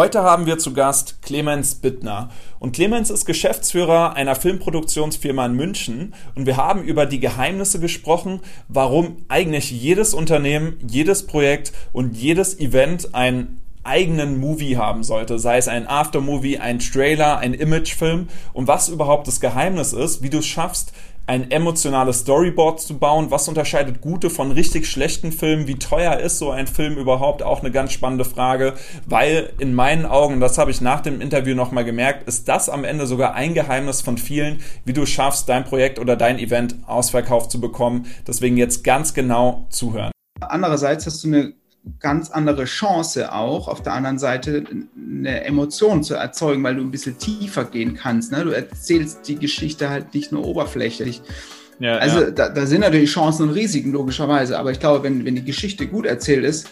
Heute haben wir zu Gast Clemens Bittner. Und Clemens ist Geschäftsführer einer Filmproduktionsfirma in München. Und wir haben über die Geheimnisse gesprochen, warum eigentlich jedes Unternehmen, jedes Projekt und jedes Event ein eigenen Movie haben sollte, sei es ein Aftermovie, ein Trailer, ein Imagefilm und was überhaupt das Geheimnis ist, wie du es schaffst, ein emotionales Storyboard zu bauen. Was unterscheidet gute von richtig schlechten Filmen? Wie teuer ist so ein Film überhaupt? Auch eine ganz spannende Frage, weil in meinen Augen, das habe ich nach dem Interview nochmal gemerkt, ist das am Ende sogar ein Geheimnis von vielen, wie du schaffst, dein Projekt oder dein Event ausverkauft zu bekommen. Deswegen jetzt ganz genau zuhören. Andererseits hast du eine ganz andere Chance auch, auf der anderen Seite eine Emotion zu erzeugen, weil du ein bisschen tiefer gehen kannst. Ne? Du erzählst die Geschichte halt nicht nur oberflächlich. Ja, also ja. Da, da, sind natürlich Chancen und Risiken, logischerweise. Aber ich glaube, wenn, wenn die Geschichte gut erzählt ist,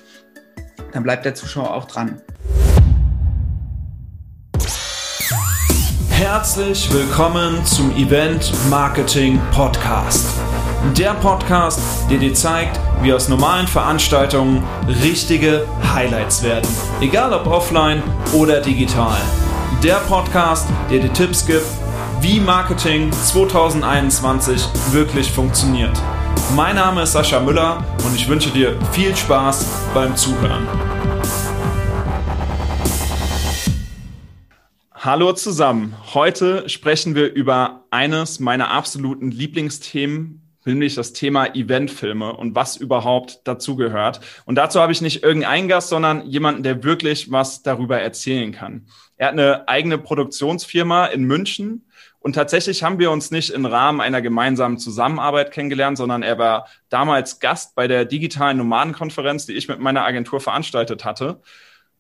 dann bleibt der Zuschauer auch dran. Herzlich willkommen zum Event Marketing Podcast. Der Podcast, der dir zeigt, wie aus normalen Veranstaltungen richtige Highlights werden. Egal ob offline oder digital. Der Podcast, der dir Tipps gibt, wie Marketing 2021 wirklich funktioniert. Mein Name ist Sascha Müller und ich wünsche dir viel Spaß beim Zuhören. Hallo zusammen. Heute sprechen wir über eines meiner absoluten Lieblingsthemen nämlich das Thema Eventfilme und was überhaupt dazugehört. Und dazu habe ich nicht irgendeinen Gast, sondern jemanden, der wirklich was darüber erzählen kann. Er hat eine eigene Produktionsfirma in München und tatsächlich haben wir uns nicht im Rahmen einer gemeinsamen Zusammenarbeit kennengelernt, sondern er war damals Gast bei der digitalen Nomadenkonferenz, die ich mit meiner Agentur veranstaltet hatte.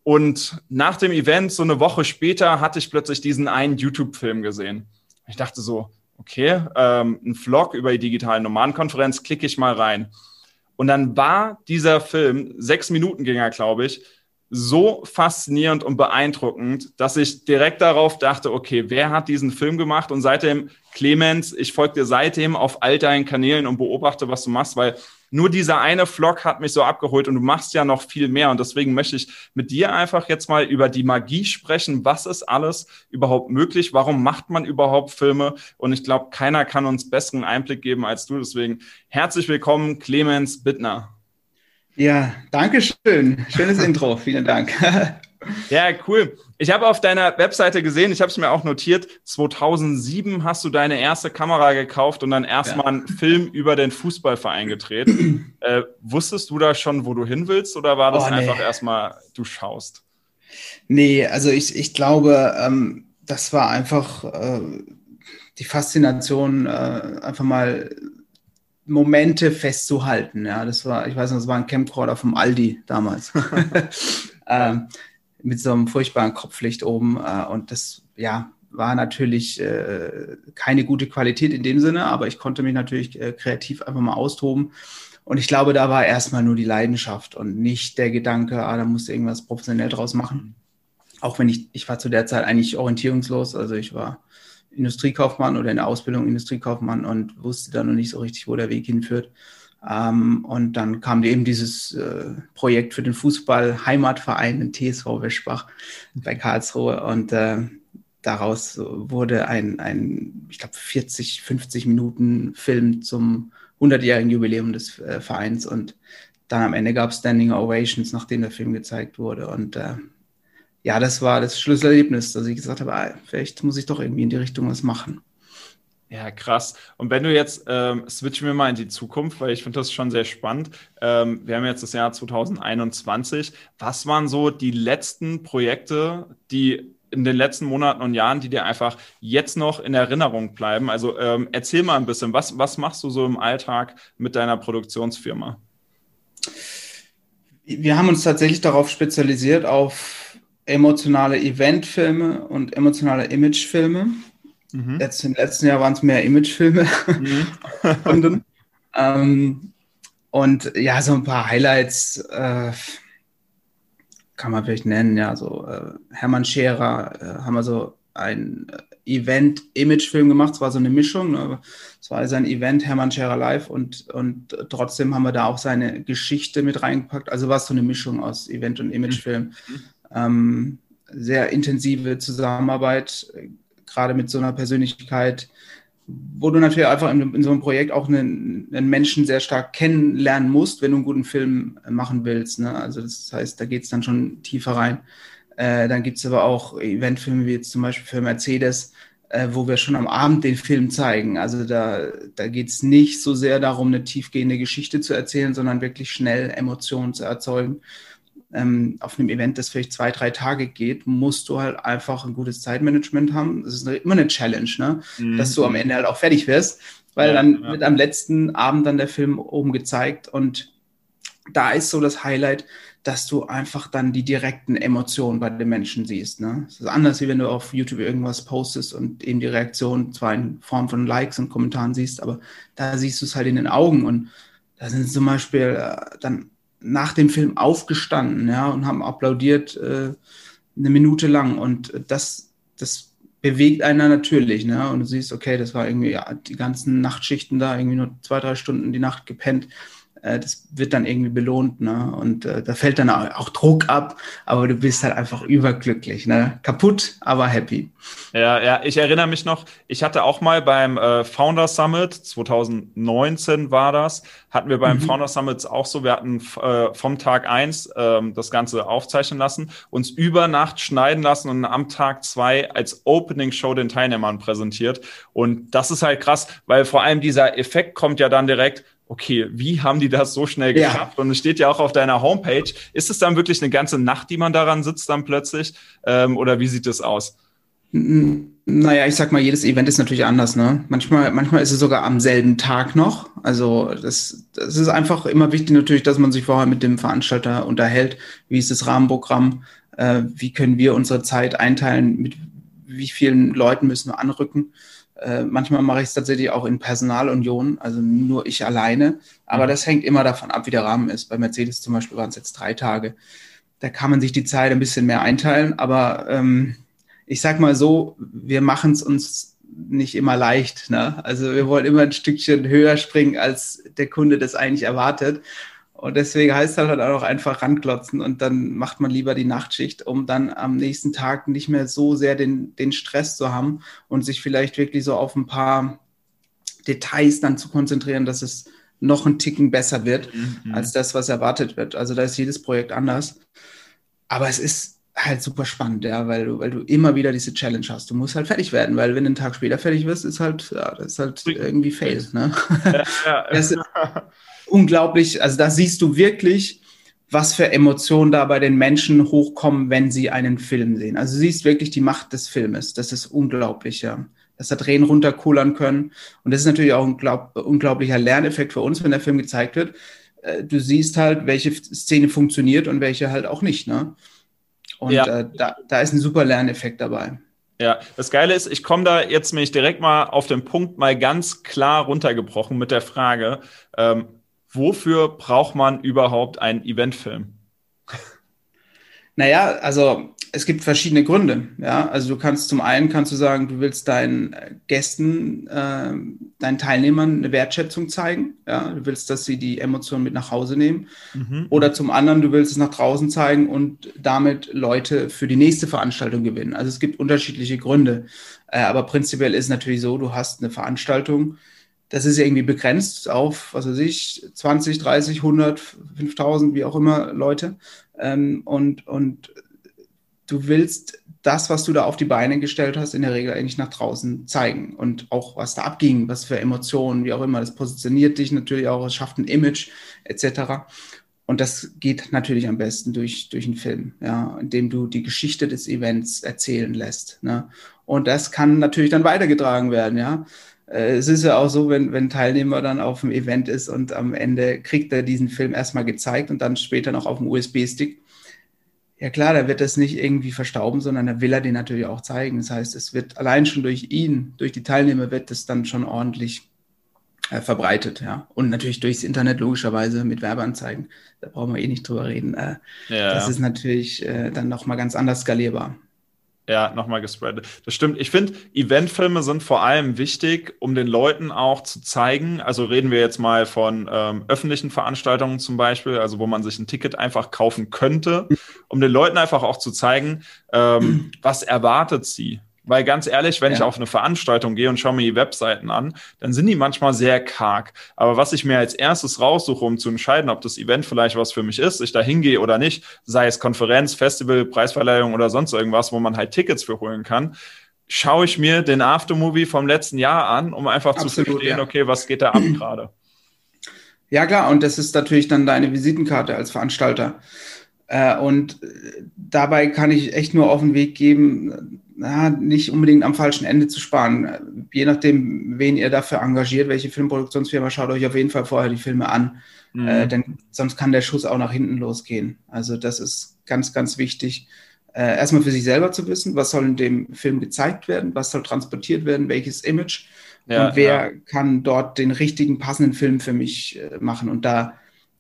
Und nach dem Event, so eine Woche später, hatte ich plötzlich diesen einen YouTube-Film gesehen. Ich dachte so, okay, ähm, ein Vlog über die digitale Nomadenkonferenz, klicke ich mal rein. Und dann war dieser Film, sechs Minuten ging er, glaube ich, so faszinierend und beeindruckend, dass ich direkt darauf dachte, okay, wer hat diesen Film gemacht? Und seitdem, Clemens, ich folge dir seitdem auf all deinen Kanälen und beobachte, was du machst, weil nur dieser eine Vlog hat mich so abgeholt und du machst ja noch viel mehr. Und deswegen möchte ich mit dir einfach jetzt mal über die Magie sprechen. Was ist alles überhaupt möglich? Warum macht man überhaupt Filme? Und ich glaube, keiner kann uns besseren Einblick geben als du. Deswegen herzlich willkommen, Clemens Bittner. Ja, danke schön. Schönes Intro. Vielen Dank. Ja, cool. Ich habe auf deiner Webseite gesehen, ich habe es mir auch notiert, 2007 hast du deine erste Kamera gekauft und dann erstmal ja. einen Film über den Fußballverein gedreht. äh, wusstest du da schon, wo du hin willst oder war das oh, nee. einfach erstmal, du schaust? Nee, also ich, ich glaube, ähm, das war einfach äh, die Faszination, äh, einfach mal Momente festzuhalten. Ja, das war, ich weiß noch, das war ein Camcorder vom Aldi damals. ähm, mit so einem furchtbaren Kopflicht oben. Äh, und das, ja, war natürlich äh, keine gute Qualität in dem Sinne, aber ich konnte mich natürlich äh, kreativ einfach mal austoben. Und ich glaube, da war erstmal nur die Leidenschaft und nicht der Gedanke, ah, da musst du irgendwas professionell draus machen. Auch wenn ich, ich war zu der Zeit eigentlich orientierungslos, also ich war Industriekaufmann oder in der Ausbildung Industriekaufmann und wusste dann noch nicht so richtig, wo der Weg hinführt. Ähm, und dann kam eben dieses äh, Projekt für den Fußball Heimatverein in TSV Wischbach bei Karlsruhe. Und äh, daraus wurde ein, ein ich glaube, 40, 50 Minuten Film zum 100-jährigen Jubiläum des äh, Vereins. Und dann am Ende gab es Standing Ovations, nachdem der Film gezeigt wurde. Und äh, ja, das war das Schlüsselerlebnis, dass ich gesagt habe, ah, vielleicht muss ich doch irgendwie in die Richtung was machen. Ja, krass. Und wenn du jetzt, ähm, switchen wir mal in die Zukunft, weil ich finde das schon sehr spannend. Ähm, wir haben jetzt das Jahr 2021. Was waren so die letzten Projekte, die in den letzten Monaten und Jahren, die dir einfach jetzt noch in Erinnerung bleiben? Also ähm, erzähl mal ein bisschen, was, was machst du so im Alltag mit deiner Produktionsfirma? Wir haben uns tatsächlich darauf spezialisiert, auf emotionale Eventfilme und emotionale Imagefilme. Mhm. Jetzt im letzten Jahr waren es mehr Imagefilme. Mhm. und, ähm, und ja, so ein paar Highlights äh, kann man vielleicht nennen. Ja, so äh, Hermann Scherer äh, haben wir so ein Event-Imagefilm gemacht. Es war so eine Mischung. Ne? Es war sein Event Hermann Scherer Live und, und trotzdem haben wir da auch seine Geschichte mit reingepackt. Also war es so eine Mischung aus Event und Imagefilm. Mhm. Ähm, sehr intensive Zusammenarbeit, äh, gerade mit so einer Persönlichkeit, wo du natürlich einfach in, in so einem Projekt auch einen, einen, Menschen sehr stark kennenlernen musst, wenn du einen guten Film machen willst. Ne? Also das heißt, da geht es dann schon tiefer rein. Äh, dann gibt es aber auch Eventfilme wie jetzt zum Beispiel für Mercedes, äh, wo wir schon am Abend den Film zeigen. Also da, da geht es nicht so sehr darum, eine tiefgehende Geschichte zu erzählen, sondern wirklich schnell Emotionen zu erzeugen. Ähm, auf einem Event, das vielleicht zwei, drei Tage geht, musst du halt einfach ein gutes Zeitmanagement haben. Das ist eine, immer eine Challenge, ne? Mhm. dass du am Ende halt auch fertig wirst, weil ja, dann ja. wird am letzten Abend dann der Film oben gezeigt und da ist so das Highlight, dass du einfach dann die direkten Emotionen bei den Menschen siehst. Ne? Das ist anders, wie wenn du auf YouTube irgendwas postest und eben die Reaktion zwar in Form von Likes und Kommentaren siehst, aber da siehst du es halt in den Augen. Und da sind zum Beispiel äh, dann nach dem Film aufgestanden ja, und haben applaudiert äh, eine Minute lang. Und das, das bewegt einer natürlich. Ne? Und du siehst, okay, das war irgendwie ja, die ganzen Nachtschichten da, irgendwie nur zwei, drei Stunden die Nacht gepennt äh, das wird dann irgendwie belohnt, ne? Und äh, da fällt dann auch Druck ab, aber du bist halt einfach überglücklich, ne? Kaputt, aber happy. Ja, ja, ich erinnere mich noch, ich hatte auch mal beim äh, Founder Summit, 2019 war das, hatten wir beim mhm. Founder Summit auch so, wir hatten äh, vom Tag eins äh, das Ganze aufzeichnen lassen, uns über Nacht schneiden lassen und am Tag zwei als Opening Show den Teilnehmern präsentiert. Und das ist halt krass, weil vor allem dieser Effekt kommt ja dann direkt, okay, wie haben die das so schnell geschafft? Ja. Und es steht ja auch auf deiner Homepage. Ist es dann wirklich eine ganze Nacht, die man daran sitzt dann plötzlich? Ähm, oder wie sieht das aus? Naja, ich sag mal, jedes Event ist natürlich anders. Ne? Manchmal, manchmal ist es sogar am selben Tag noch. Also das, das ist einfach immer wichtig natürlich, dass man sich vorher mit dem Veranstalter unterhält. Wie ist das Rahmenprogramm? Äh, wie können wir unsere Zeit einteilen? Mit wie vielen Leuten müssen wir anrücken? Äh, manchmal mache ich es tatsächlich auch in Personalunion, also nur ich alleine. Aber mhm. das hängt immer davon ab, wie der Rahmen ist. Bei Mercedes zum Beispiel waren es jetzt drei Tage. Da kann man sich die Zeit ein bisschen mehr einteilen. Aber ähm, ich sag mal so, wir machen es uns nicht immer leicht. Ne? Also wir wollen immer ein Stückchen höher springen, als der Kunde das eigentlich erwartet. Und deswegen heißt es halt auch einfach ranklotzen und dann macht man lieber die Nachtschicht, um dann am nächsten Tag nicht mehr so sehr den, den Stress zu haben und sich vielleicht wirklich so auf ein paar Details dann zu konzentrieren, dass es noch ein Ticken besser wird mhm. als das, was erwartet wird. Also da ist jedes Projekt anders. Aber es ist halt super spannend, ja, weil du, weil du immer wieder diese Challenge hast. Du musst halt fertig werden, weil wenn du einen Tag später fertig wirst, ist halt, ja, das ist halt irgendwie fail. Ne? Ja, ja. Unglaublich, also da siehst du wirklich, was für Emotionen da bei den Menschen hochkommen, wenn sie einen Film sehen. Also du siehst wirklich die Macht des Filmes. Das ist unglaublich, ja. Dass da Tränen runterkullern können. Und das ist natürlich auch ein glaub, unglaublicher Lerneffekt für uns, wenn der Film gezeigt wird. Äh, du siehst halt, welche Szene funktioniert und welche halt auch nicht, ne? Und ja. äh, da, da ist ein super Lerneffekt dabei. Ja, das Geile ist, ich komme da jetzt mich direkt mal auf den Punkt mal ganz klar runtergebrochen mit der Frage, ähm, wofür braucht man überhaupt einen Eventfilm? Naja, also es gibt verschiedene Gründe. Ja, also du kannst zum einen kannst du sagen, du willst deinen Gästen, äh, deinen Teilnehmern eine Wertschätzung zeigen. Ja, du willst, dass sie die Emotionen mit nach Hause nehmen. Mhm. Oder zum anderen, du willst es nach draußen zeigen und damit Leute für die nächste Veranstaltung gewinnen. Also es gibt unterschiedliche Gründe. Äh, aber prinzipiell ist es natürlich so, du hast eine Veranstaltung, das ist irgendwie begrenzt auf, was weiß ich, 20, 30, 100, 5000, wie auch immer Leute. Ähm, und, und du willst das, was du da auf die Beine gestellt hast, in der Regel eigentlich nach draußen zeigen und auch was da abging, was für Emotionen, wie auch immer. Das positioniert dich natürlich auch, es schafft ein Image etc. Und das geht natürlich am besten durch, durch einen Film, ja, indem du die Geschichte des Events erzählen lässt. Ne? Und das kann natürlich dann weitergetragen werden, ja. Äh, es ist ja auch so, wenn, wenn Teilnehmer dann auf dem Event ist und am Ende kriegt er diesen Film erstmal gezeigt und dann später noch auf dem USB-Stick. Ja klar, da wird das nicht irgendwie verstauben, sondern da will er den natürlich auch zeigen. Das heißt, es wird allein schon durch ihn, durch die Teilnehmer wird das dann schon ordentlich äh, verbreitet, ja. Und natürlich durchs Internet logischerweise mit Werbeanzeigen. Da brauchen wir eh nicht drüber reden. Äh, ja. Das ist natürlich äh, dann nochmal ganz anders skalierbar. Ja, nochmal gespreadet. Das stimmt. Ich finde, Eventfilme sind vor allem wichtig, um den Leuten auch zu zeigen, also reden wir jetzt mal von ähm, öffentlichen Veranstaltungen zum Beispiel, also wo man sich ein Ticket einfach kaufen könnte, um den Leuten einfach auch zu zeigen, ähm, was erwartet sie. Weil ganz ehrlich, wenn ja. ich auf eine Veranstaltung gehe und schaue mir die Webseiten an, dann sind die manchmal sehr karg. Aber was ich mir als erstes raussuche, um zu entscheiden, ob das Event vielleicht was für mich ist, ich da hingehe oder nicht, sei es Konferenz, Festival, Preisverleihung oder sonst irgendwas, wo man halt Tickets für holen kann, schaue ich mir den Aftermovie vom letzten Jahr an, um einfach Absolut, zu verstehen, ja. okay, was geht da ab gerade. Ja, klar, und das ist natürlich dann deine Visitenkarte als Veranstalter. Äh, und dabei kann ich echt nur auf den Weg geben, na, nicht unbedingt am falschen Ende zu sparen. Je nachdem, wen ihr dafür engagiert, welche Filmproduktionsfirma, schaut euch auf jeden Fall vorher die Filme an. Mhm. Äh, denn sonst kann der Schuss auch nach hinten losgehen. Also das ist ganz, ganz wichtig. Äh, erstmal für sich selber zu wissen, was soll in dem Film gezeigt werden, was soll transportiert werden, welches Image ja, und wer ja. kann dort den richtigen, passenden Film für mich äh, machen. Und da,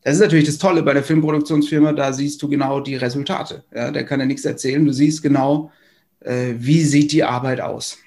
das ist natürlich das Tolle bei der Filmproduktionsfirma, da siehst du genau die Resultate. Ja, der kann ja nichts erzählen, du siehst genau, äh, wie sieht die Arbeit aus.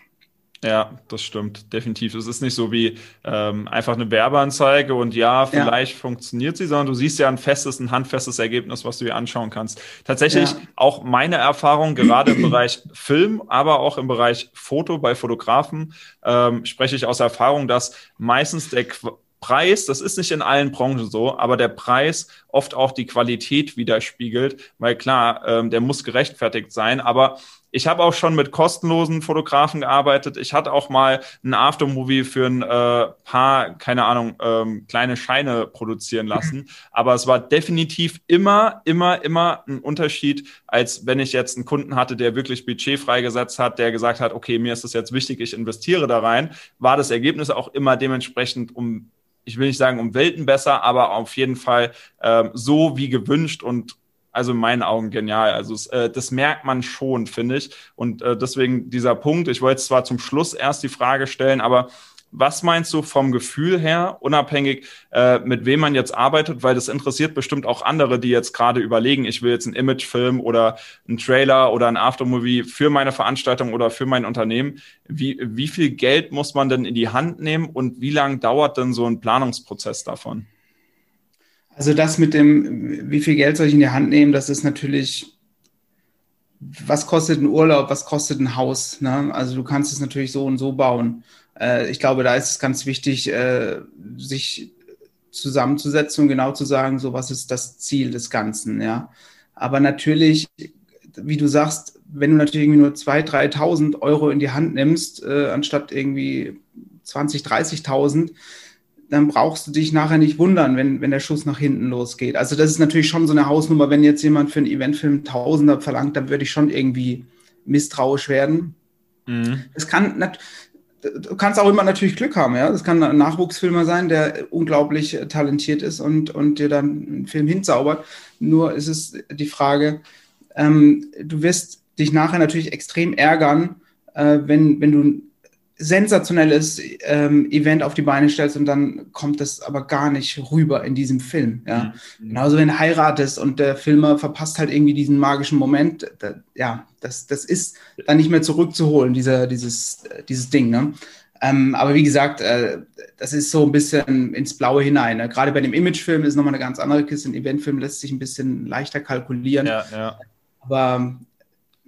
Ja, das stimmt, definitiv. Es ist nicht so wie ähm, einfach eine Werbeanzeige und ja, vielleicht ja. funktioniert sie, sondern du siehst ja ein festes, ein handfestes Ergebnis, was du dir anschauen kannst. Tatsächlich ja. auch meine Erfahrung, gerade im Bereich Film, aber auch im Bereich Foto bei Fotografen, ähm, spreche ich aus Erfahrung, dass meistens der Qu Preis, das ist nicht in allen Branchen so, aber der Preis oft auch die Qualität widerspiegelt, weil klar, ähm, der muss gerechtfertigt sein, aber ich habe auch schon mit kostenlosen Fotografen gearbeitet. Ich hatte auch mal ein Aftermovie für ein äh, paar, keine Ahnung, ähm, kleine Scheine produzieren lassen. Mhm. Aber es war definitiv immer, immer, immer ein Unterschied, als wenn ich jetzt einen Kunden hatte, der wirklich Budget freigesetzt hat, der gesagt hat, okay, mir ist es jetzt wichtig, ich investiere da rein, war das Ergebnis auch immer dementsprechend um ich will nicht sagen um Welten besser, aber auf jeden Fall ähm, so wie gewünscht und also in meinen Augen genial. Also äh, das merkt man schon, finde ich. Und äh, deswegen dieser Punkt, ich wollte zwar zum Schluss erst die Frage stellen, aber was meinst du vom Gefühl her, unabhängig äh, mit wem man jetzt arbeitet, weil das interessiert bestimmt auch andere, die jetzt gerade überlegen, ich will jetzt einen Imagefilm oder einen Trailer oder ein Aftermovie für meine Veranstaltung oder für mein Unternehmen. Wie, wie viel Geld muss man denn in die Hand nehmen und wie lange dauert denn so ein Planungsprozess davon? Also das mit dem, wie viel Geld soll ich in die Hand nehmen, das ist natürlich, was kostet ein Urlaub, was kostet ein Haus? Ne? Also du kannst es natürlich so und so bauen. Äh, ich glaube, da ist es ganz wichtig, äh, sich zusammenzusetzen und genau zu sagen, so was ist das Ziel des Ganzen, ja. Aber natürlich, wie du sagst, wenn du natürlich irgendwie nur 2.000, 3.000 Euro in die Hand nimmst, äh, anstatt irgendwie 20.000, 30.000, dann brauchst du dich nachher nicht wundern, wenn, wenn der Schuss nach hinten losgeht. Also das ist natürlich schon so eine Hausnummer, wenn jetzt jemand für einen Eventfilm Tausender verlangt, dann würde ich schon irgendwie misstrauisch werden. Mhm. Es kann, du kannst auch immer natürlich Glück haben, ja. Das kann ein Nachwuchsfilmer sein, der unglaublich talentiert ist und, und dir dann einen Film hinzaubert. Nur ist es die Frage, ähm, du wirst dich nachher natürlich extrem ärgern, äh, wenn, wenn du sensationelles ähm, Event auf die Beine stellst und dann kommt das aber gar nicht rüber in diesem Film. Ja? Mhm. Genauso wenn du heiratest und der Filmer verpasst halt irgendwie diesen magischen Moment, da, ja, das, das ist dann nicht mehr zurückzuholen, dieser, dieses, dieses Ding. Ne? Ähm, aber wie gesagt, äh, das ist so ein bisschen ins Blaue hinein. Ne? Gerade bei dem Imagefilm ist nochmal eine ganz andere Kiste. Ein Eventfilm lässt sich ein bisschen leichter kalkulieren. Ja, ja. Aber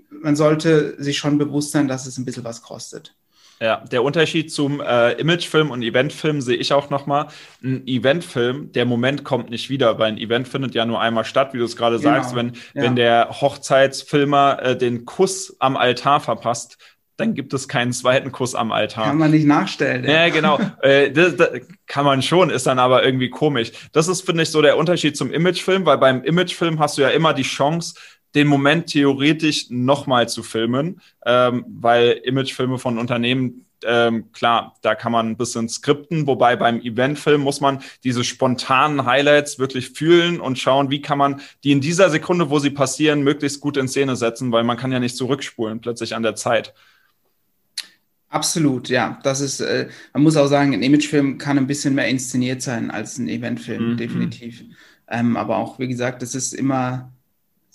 man sollte sich schon bewusst sein, dass es ein bisschen was kostet. Ja, der Unterschied zum äh, Imagefilm und Eventfilm sehe ich auch nochmal. Ein Eventfilm, der Moment kommt nicht wieder, weil ein Event findet ja nur einmal statt, wie du es gerade genau. sagst. Wenn, ja. wenn der Hochzeitsfilmer äh, den Kuss am Altar verpasst, dann gibt es keinen zweiten Kuss am Altar. Kann man nicht nachstellen. Ja, ja genau. äh, das, das kann man schon, ist dann aber irgendwie komisch. Das ist, finde ich, so der Unterschied zum Imagefilm, weil beim Imagefilm hast du ja immer die Chance, den Moment theoretisch nochmal zu filmen, ähm, weil Imagefilme von Unternehmen ähm, klar, da kann man ein bisschen skripten, wobei beim Eventfilm muss man diese spontanen Highlights wirklich fühlen und schauen, wie kann man die in dieser Sekunde, wo sie passieren, möglichst gut in Szene setzen, weil man kann ja nicht zurückspulen plötzlich an der Zeit. Absolut, ja. Das ist, äh, man muss auch sagen, ein Imagefilm kann ein bisschen mehr inszeniert sein als ein Eventfilm, mhm. definitiv. Ähm, aber auch, wie gesagt, das ist immer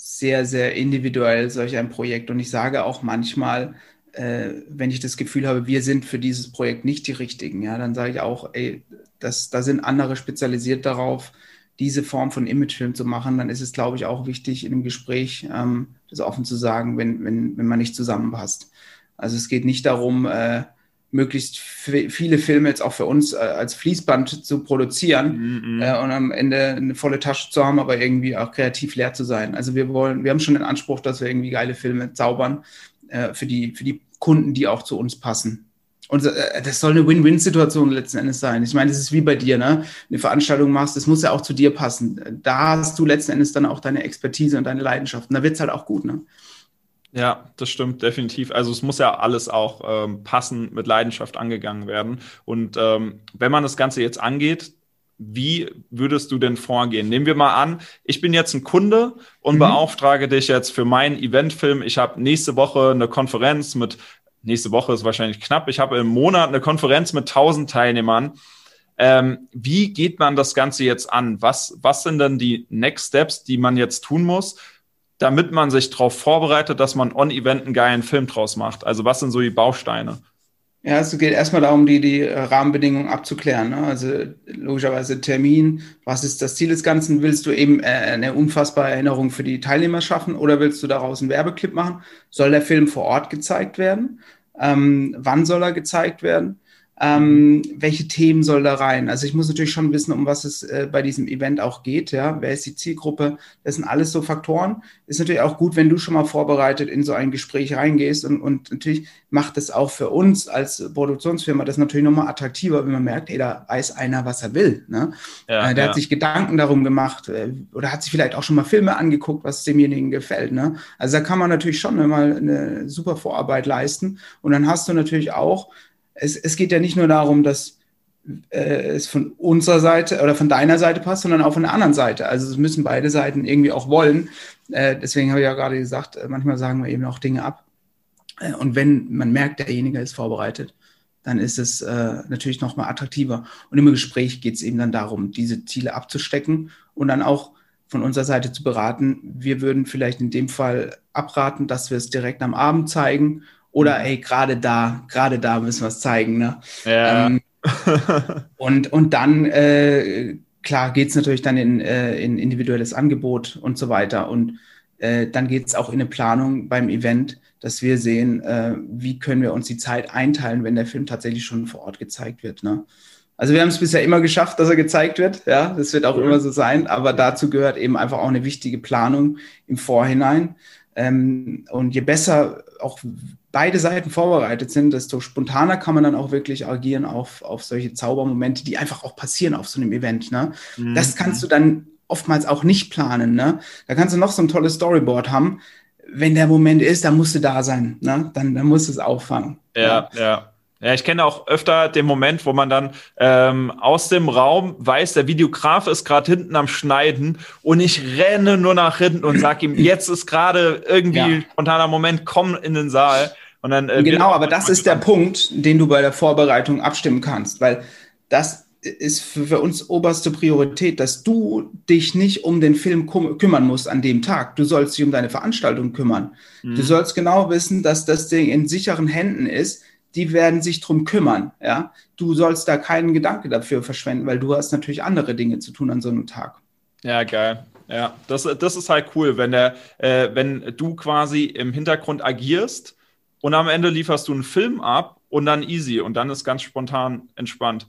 sehr, sehr individuell solch ein Projekt. Und ich sage auch manchmal, äh, wenn ich das Gefühl habe, wir sind für dieses Projekt nicht die richtigen, ja, dann sage ich auch, ey, das, da sind andere spezialisiert darauf, diese Form von Imagefilm zu machen, dann ist es, glaube ich, auch wichtig, in einem Gespräch ähm, das offen zu sagen, wenn, wenn, wenn man nicht zusammenpasst. Also es geht nicht darum, äh, möglichst viele Filme jetzt auch für uns äh, als Fließband zu produzieren mm -hmm. äh, und am Ende eine volle Tasche zu haben, aber irgendwie auch kreativ leer zu sein. Also wir wollen, wir haben schon den Anspruch, dass wir irgendwie geile Filme zaubern äh, für die für die Kunden, die auch zu uns passen. Und äh, das soll eine Win-Win-Situation letzten Endes sein. Ich meine, das ist wie bei dir, ne? Eine Veranstaltung machst, das muss ja auch zu dir passen. Da hast du letzten Endes dann auch deine Expertise und deine Leidenschaft. Und da wird's halt auch gut, ne? Ja, das stimmt definitiv. Also es muss ja alles auch ähm, passend mit Leidenschaft angegangen werden. Und ähm, wenn man das Ganze jetzt angeht, wie würdest du denn vorgehen? Nehmen wir mal an, ich bin jetzt ein Kunde und mhm. beauftrage dich jetzt für meinen Eventfilm. Ich habe nächste Woche eine Konferenz mit, nächste Woche ist wahrscheinlich knapp, ich habe im Monat eine Konferenz mit 1000 Teilnehmern. Ähm, wie geht man das Ganze jetzt an? Was, was sind denn die Next Steps, die man jetzt tun muss? Damit man sich darauf vorbereitet, dass man on-Event einen geilen Film draus macht? Also was sind so die Bausteine? Ja, es geht erstmal darum, die, die Rahmenbedingungen abzuklären. Ne? Also logischerweise Termin, was ist das Ziel des Ganzen? Willst du eben äh, eine unfassbare Erinnerung für die Teilnehmer schaffen oder willst du daraus einen Werbeclip machen? Soll der Film vor Ort gezeigt werden? Ähm, wann soll er gezeigt werden? Ähm, welche Themen soll da rein? Also ich muss natürlich schon wissen, um was es äh, bei diesem Event auch geht. Ja, wer ist die Zielgruppe? Das sind alles so Faktoren. Ist natürlich auch gut, wenn du schon mal vorbereitet in so ein Gespräch reingehst und, und natürlich macht es auch für uns als Produktionsfirma das natürlich nochmal attraktiver, wenn man merkt, ey, da weiß einer, was er will. Ne? Ja, äh, der ja. hat sich Gedanken darum gemacht äh, oder hat sich vielleicht auch schon mal Filme angeguckt, was demjenigen gefällt. Ne? Also da kann man natürlich schon mal eine super Vorarbeit leisten und dann hast du natürlich auch es, es geht ja nicht nur darum, dass äh, es von unserer Seite oder von deiner Seite passt, sondern auch von der anderen Seite. Also es müssen beide Seiten irgendwie auch wollen. Äh, deswegen habe ich ja gerade gesagt, äh, manchmal sagen wir eben auch Dinge ab. Äh, und wenn man merkt, derjenige ist vorbereitet, dann ist es äh, natürlich nochmal attraktiver. Und im Gespräch geht es eben dann darum, diese Ziele abzustecken und dann auch von unserer Seite zu beraten. Wir würden vielleicht in dem Fall abraten, dass wir es direkt am Abend zeigen oder mhm. ey, gerade da, gerade da müssen wir es zeigen. Ne? Ja. Ähm, und, und dann, äh, klar, geht es natürlich dann in, äh, in individuelles Angebot und so weiter. Und äh, dann geht es auch in eine Planung beim Event, dass wir sehen, äh, wie können wir uns die Zeit einteilen, wenn der Film tatsächlich schon vor Ort gezeigt wird. Ne? Also wir haben es bisher immer geschafft, dass er gezeigt wird. Ja, das wird auch ja. immer so sein. Aber dazu gehört eben einfach auch eine wichtige Planung im Vorhinein. Ähm, und je besser auch beide Seiten vorbereitet sind, desto spontaner kann man dann auch wirklich agieren auf, auf solche Zaubermomente, die einfach auch passieren auf so einem Event. Ne? Mhm. Das kannst du dann oftmals auch nicht planen. Ne? Da kannst du noch so ein tolles Storyboard haben. Wenn der Moment ist, dann musst du da sein. Ne? Dann, dann musst du es auffangen. Ja, ja. ja. Ja, ich kenne auch öfter den Moment, wo man dann ähm, aus dem Raum weiß, der Videograf ist gerade hinten am Schneiden und ich renne nur nach hinten und sag ihm, jetzt ist gerade irgendwie ja. spontaner Moment, komm in den Saal. Und dann, äh, genau, aber das ist der Punkt, den du bei der Vorbereitung abstimmen kannst, weil das ist für uns oberste Priorität, dass du dich nicht um den Film kümmern musst an dem Tag. Du sollst dich um deine Veranstaltung kümmern. Mhm. Du sollst genau wissen, dass das Ding in sicheren Händen ist die werden sich drum kümmern. Ja, du sollst da keinen Gedanke dafür verschwenden, weil du hast natürlich andere Dinge zu tun an so einem Tag. Ja, geil. Ja, das, das ist halt cool, wenn der, äh, wenn du quasi im Hintergrund agierst und am Ende lieferst du einen Film ab und dann easy und dann ist ganz spontan entspannt.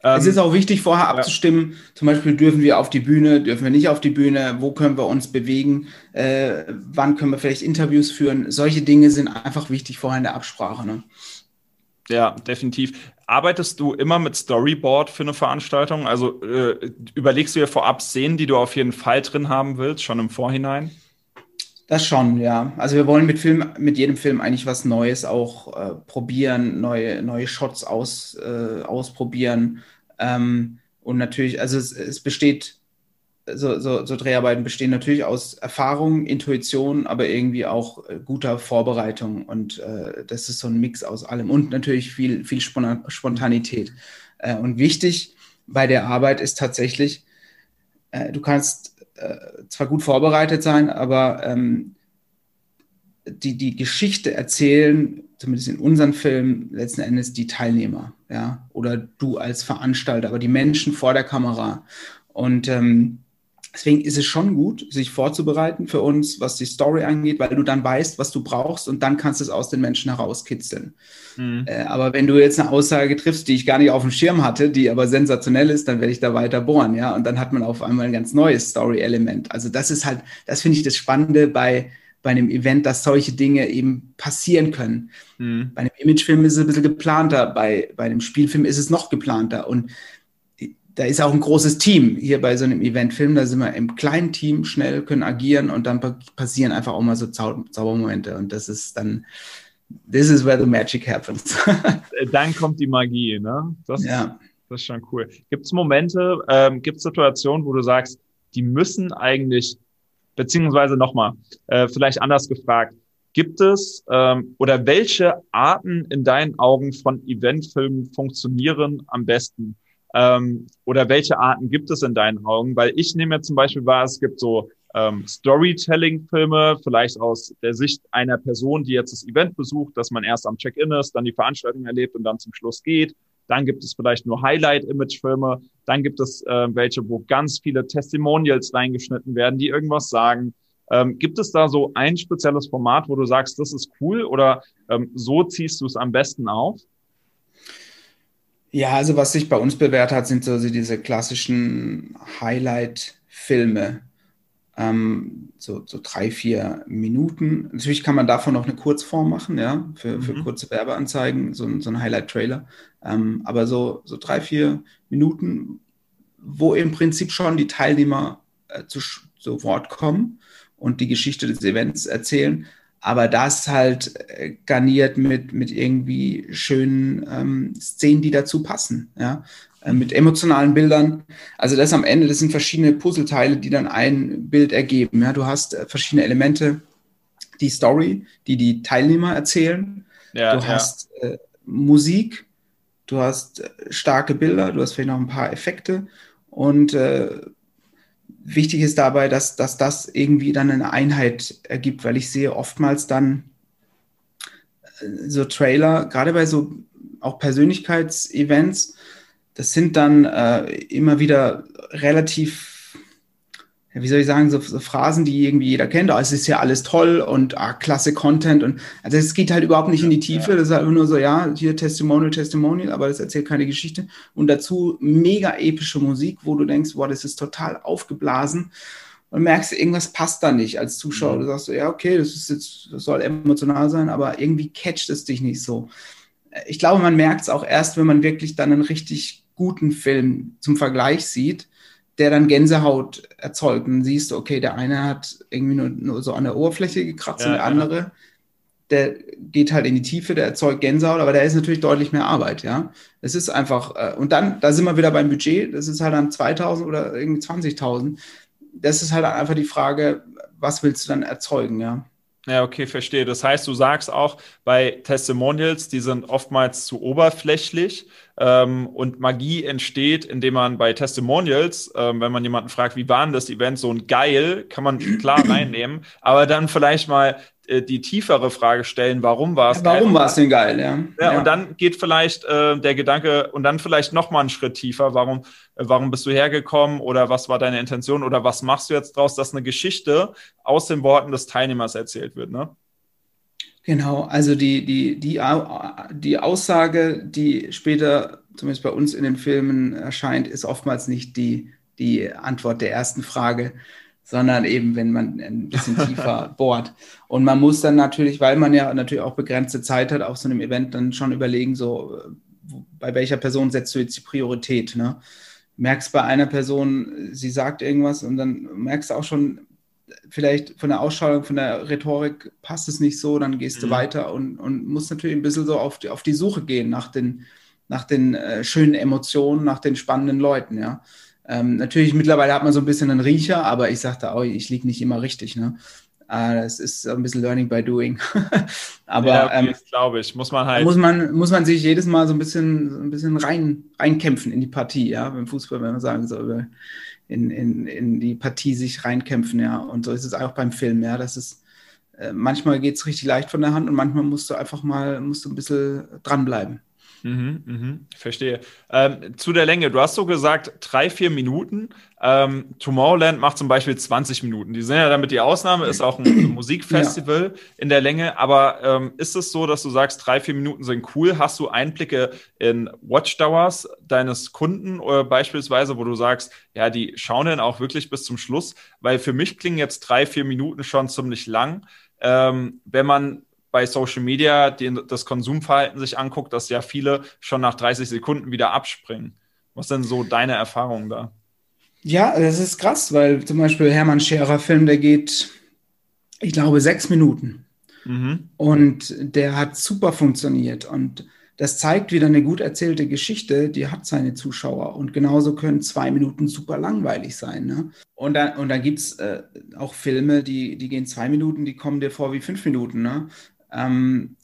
es ist ähm, auch wichtig, vorher ja. abzustimmen. Zum Beispiel dürfen wir auf die Bühne, dürfen wir nicht auf die Bühne, wo können wir uns bewegen, äh, wann können wir vielleicht Interviews führen. Solche Dinge sind einfach wichtig vorher in der Absprache. Ne? Ja, definitiv. Arbeitest du immer mit Storyboard für eine Veranstaltung? Also äh, überlegst du dir vorab Szenen, die du auf jeden Fall drin haben willst, schon im Vorhinein? Das schon, ja. Also wir wollen mit Film, mit jedem Film eigentlich was Neues auch äh, probieren, neue, neue Shots aus, äh, ausprobieren. Ähm, und natürlich, also es, es besteht so, so, so Dreharbeiten bestehen natürlich aus Erfahrung, Intuition, aber irgendwie auch äh, guter Vorbereitung. Und äh, das ist so ein Mix aus allem. Und natürlich viel, viel Spontanität. Äh, und wichtig bei der Arbeit ist tatsächlich, äh, du kannst äh, zwar gut vorbereitet sein, aber ähm, die, die Geschichte erzählen, zumindest in unseren Filmen, letzten Endes die Teilnehmer, ja, oder du als Veranstalter, aber die Menschen vor der Kamera. Und ähm, deswegen ist es schon gut, sich vorzubereiten für uns, was die Story angeht, weil du dann weißt, was du brauchst und dann kannst du es aus den Menschen herauskitzeln. Mhm. Äh, aber wenn du jetzt eine Aussage triffst, die ich gar nicht auf dem Schirm hatte, die aber sensationell ist, dann werde ich da weiter bohren, ja. Und dann hat man auf einmal ein ganz neues Story-Element. Also das ist halt, das finde ich das Spannende bei bei einem Event, dass solche Dinge eben passieren können. Mhm. Bei einem Imagefilm ist es ein bisschen geplanter, bei, bei einem Spielfilm ist es noch geplanter. Und da ist auch ein großes Team hier bei so einem Eventfilm. Da sind wir im kleinen Team schnell, können agieren und dann passieren einfach auch mal so Zau Zaubermomente. Und das ist dann, this is where the magic happens. Äh, dann kommt die Magie, ne? Das, ja. das ist schon cool. Gibt es Momente, ähm, gibt es Situationen, wo du sagst, die müssen eigentlich Beziehungsweise nochmal, äh, vielleicht anders gefragt, gibt es ähm, oder welche Arten in deinen Augen von Eventfilmen funktionieren am besten? Ähm, oder welche Arten gibt es in deinen Augen? Weil ich nehme ja zum Beispiel wahr, es gibt so ähm, Storytelling-Filme, vielleicht aus der Sicht einer Person, die jetzt das Event besucht, dass man erst am Check-in ist, dann die Veranstaltung erlebt und dann zum Schluss geht. Dann gibt es vielleicht nur Highlight-Image-Filme. Dann gibt es äh, welche, wo ganz viele Testimonials reingeschnitten werden, die irgendwas sagen. Ähm, gibt es da so ein spezielles Format, wo du sagst, das ist cool oder ähm, so ziehst du es am besten auf? Ja, also was sich bei uns bewährt hat, sind so diese klassischen Highlight-Filme ähm, so, so drei, vier Minuten. Natürlich kann man davon noch eine Kurzform machen, ja, für, für mhm. kurze Werbeanzeigen, so, so ein Highlight-Trailer. Ähm, aber so, so drei, vier Minuten, wo im Prinzip schon die Teilnehmer äh, zu, zu Wort kommen und die Geschichte des Events erzählen, aber das halt äh, garniert mit, mit irgendwie schönen ähm, Szenen, die dazu passen. Ja? Äh, mit emotionalen Bildern. Also das am Ende, das sind verschiedene Puzzleteile, die dann ein Bild ergeben. Ja, du hast äh, verschiedene Elemente, die Story, die die Teilnehmer erzählen. Ja, du ja. hast äh, Musik, du hast starke Bilder, du hast vielleicht noch ein paar Effekte und äh, wichtig ist dabei, dass, dass das irgendwie dann eine Einheit ergibt, weil ich sehe oftmals dann so Trailer, gerade bei so auch Persönlichkeitsevents, das sind dann äh, immer wieder relativ, wie soll ich sagen, so, so, Phrasen, die irgendwie jeder kennt. Oh, es ist ja alles toll und ah, klasse Content. Und also es geht halt überhaupt nicht in die Tiefe. Das ist halt nur so, ja, hier Testimonial, Testimonial, aber das erzählt keine Geschichte. Und dazu mega epische Musik, wo du denkst, boah, das ist total aufgeblasen und merkst, irgendwas passt da nicht als Zuschauer. Mhm. Du sagst so, ja, okay, das ist jetzt, das soll emotional sein, aber irgendwie catcht es dich nicht so. Ich glaube, man merkt es auch erst, wenn man wirklich dann einen richtig guten Film zum Vergleich sieht, der dann Gänsehaut erzeugt. Und siehst du, okay, der eine hat irgendwie nur, nur so an der Oberfläche gekratzt ja, und der andere, ja. der geht halt in die Tiefe, der erzeugt Gänsehaut, aber der ist natürlich deutlich mehr Arbeit, ja. Es ist einfach, äh, und dann, da sind wir wieder beim Budget, das ist halt dann 2000 oder irgendwie 20.000. Das ist halt einfach die Frage, was willst du dann erzeugen, ja. Ja, okay, verstehe. Das heißt, du sagst auch bei Testimonials, die sind oftmals zu oberflächlich ähm, und Magie entsteht, indem man bei Testimonials, ähm, wenn man jemanden fragt, wie war denn das Event, so ein geil, kann man klar reinnehmen, aber dann vielleicht mal die tiefere Frage stellen, warum war es ja, Warum war es denn geil, ja. ja. ja. Und dann geht vielleicht äh, der Gedanke und dann vielleicht noch mal einen Schritt tiefer, warum, äh, warum bist du hergekommen oder was war deine Intention oder was machst du jetzt draus, dass eine Geschichte aus den Worten des Teilnehmers erzählt wird, ne? Genau, also die, die, die, die Aussage, die später zumindest bei uns in den Filmen erscheint, ist oftmals nicht die, die Antwort der ersten Frage, sondern eben, wenn man ein bisschen tiefer bohrt. Und man muss dann natürlich, weil man ja natürlich auch begrenzte Zeit hat auf so einem Event, dann schon überlegen, so, bei welcher Person setzt du jetzt die Priorität, ne? Merkst bei einer Person, sie sagt irgendwas und dann merkst du auch schon, vielleicht von der Ausstrahlung, von der Rhetorik passt es nicht so, dann gehst mhm. du weiter und, und musst natürlich ein bisschen so auf die, auf die Suche gehen nach den, nach den äh, schönen Emotionen, nach den spannenden Leuten, ja. Ähm, natürlich, mittlerweile hat man so ein bisschen einen Riecher, aber ich sagte auch, ich liege nicht immer richtig. Ne? Äh, das ist ein bisschen Learning by Doing. aber ja, okay, ähm, glaube ich, muss man halt. Muss man, muss man sich jedes Mal so ein bisschen, so ein bisschen rein, reinkämpfen in die Partie, ja, beim Fußball, wenn man sagen so, über, in, in, in die Partie sich reinkämpfen, ja. Und so ist es auch beim Film, ja. Das ist, äh, manchmal geht es richtig leicht von der Hand und manchmal musst du einfach mal, musst du ein bisschen dranbleiben. Mhm, mhm, verstehe. Ähm, zu der Länge, du hast so gesagt, drei, vier Minuten. Ähm, Tomorrowland macht zum Beispiel 20 Minuten. Die sind ja damit die Ausnahme, ist auch ein Musikfestival ja. in der Länge. Aber ähm, ist es so, dass du sagst, drei, vier Minuten sind cool? Hast du Einblicke in Watchdowers deines Kunden oder beispielsweise, wo du sagst, ja, die schauen dann auch wirklich bis zum Schluss? Weil für mich klingen jetzt drei, vier Minuten schon ziemlich lang. Ähm, wenn man bei Social Media den, das Konsumverhalten sich anguckt, dass ja viele schon nach 30 Sekunden wieder abspringen. Was sind so deine Erfahrungen da? Ja, das ist krass, weil zum Beispiel Hermann Scherer Film, der geht, ich glaube, sechs Minuten. Mhm. Und der hat super funktioniert. Und das zeigt wieder eine gut erzählte Geschichte, die hat seine Zuschauer. Und genauso können zwei Minuten super langweilig sein. Ne? Und dann, und dann gibt es äh, auch Filme, die, die gehen zwei Minuten, die kommen dir vor wie fünf Minuten. Ne? Ähm,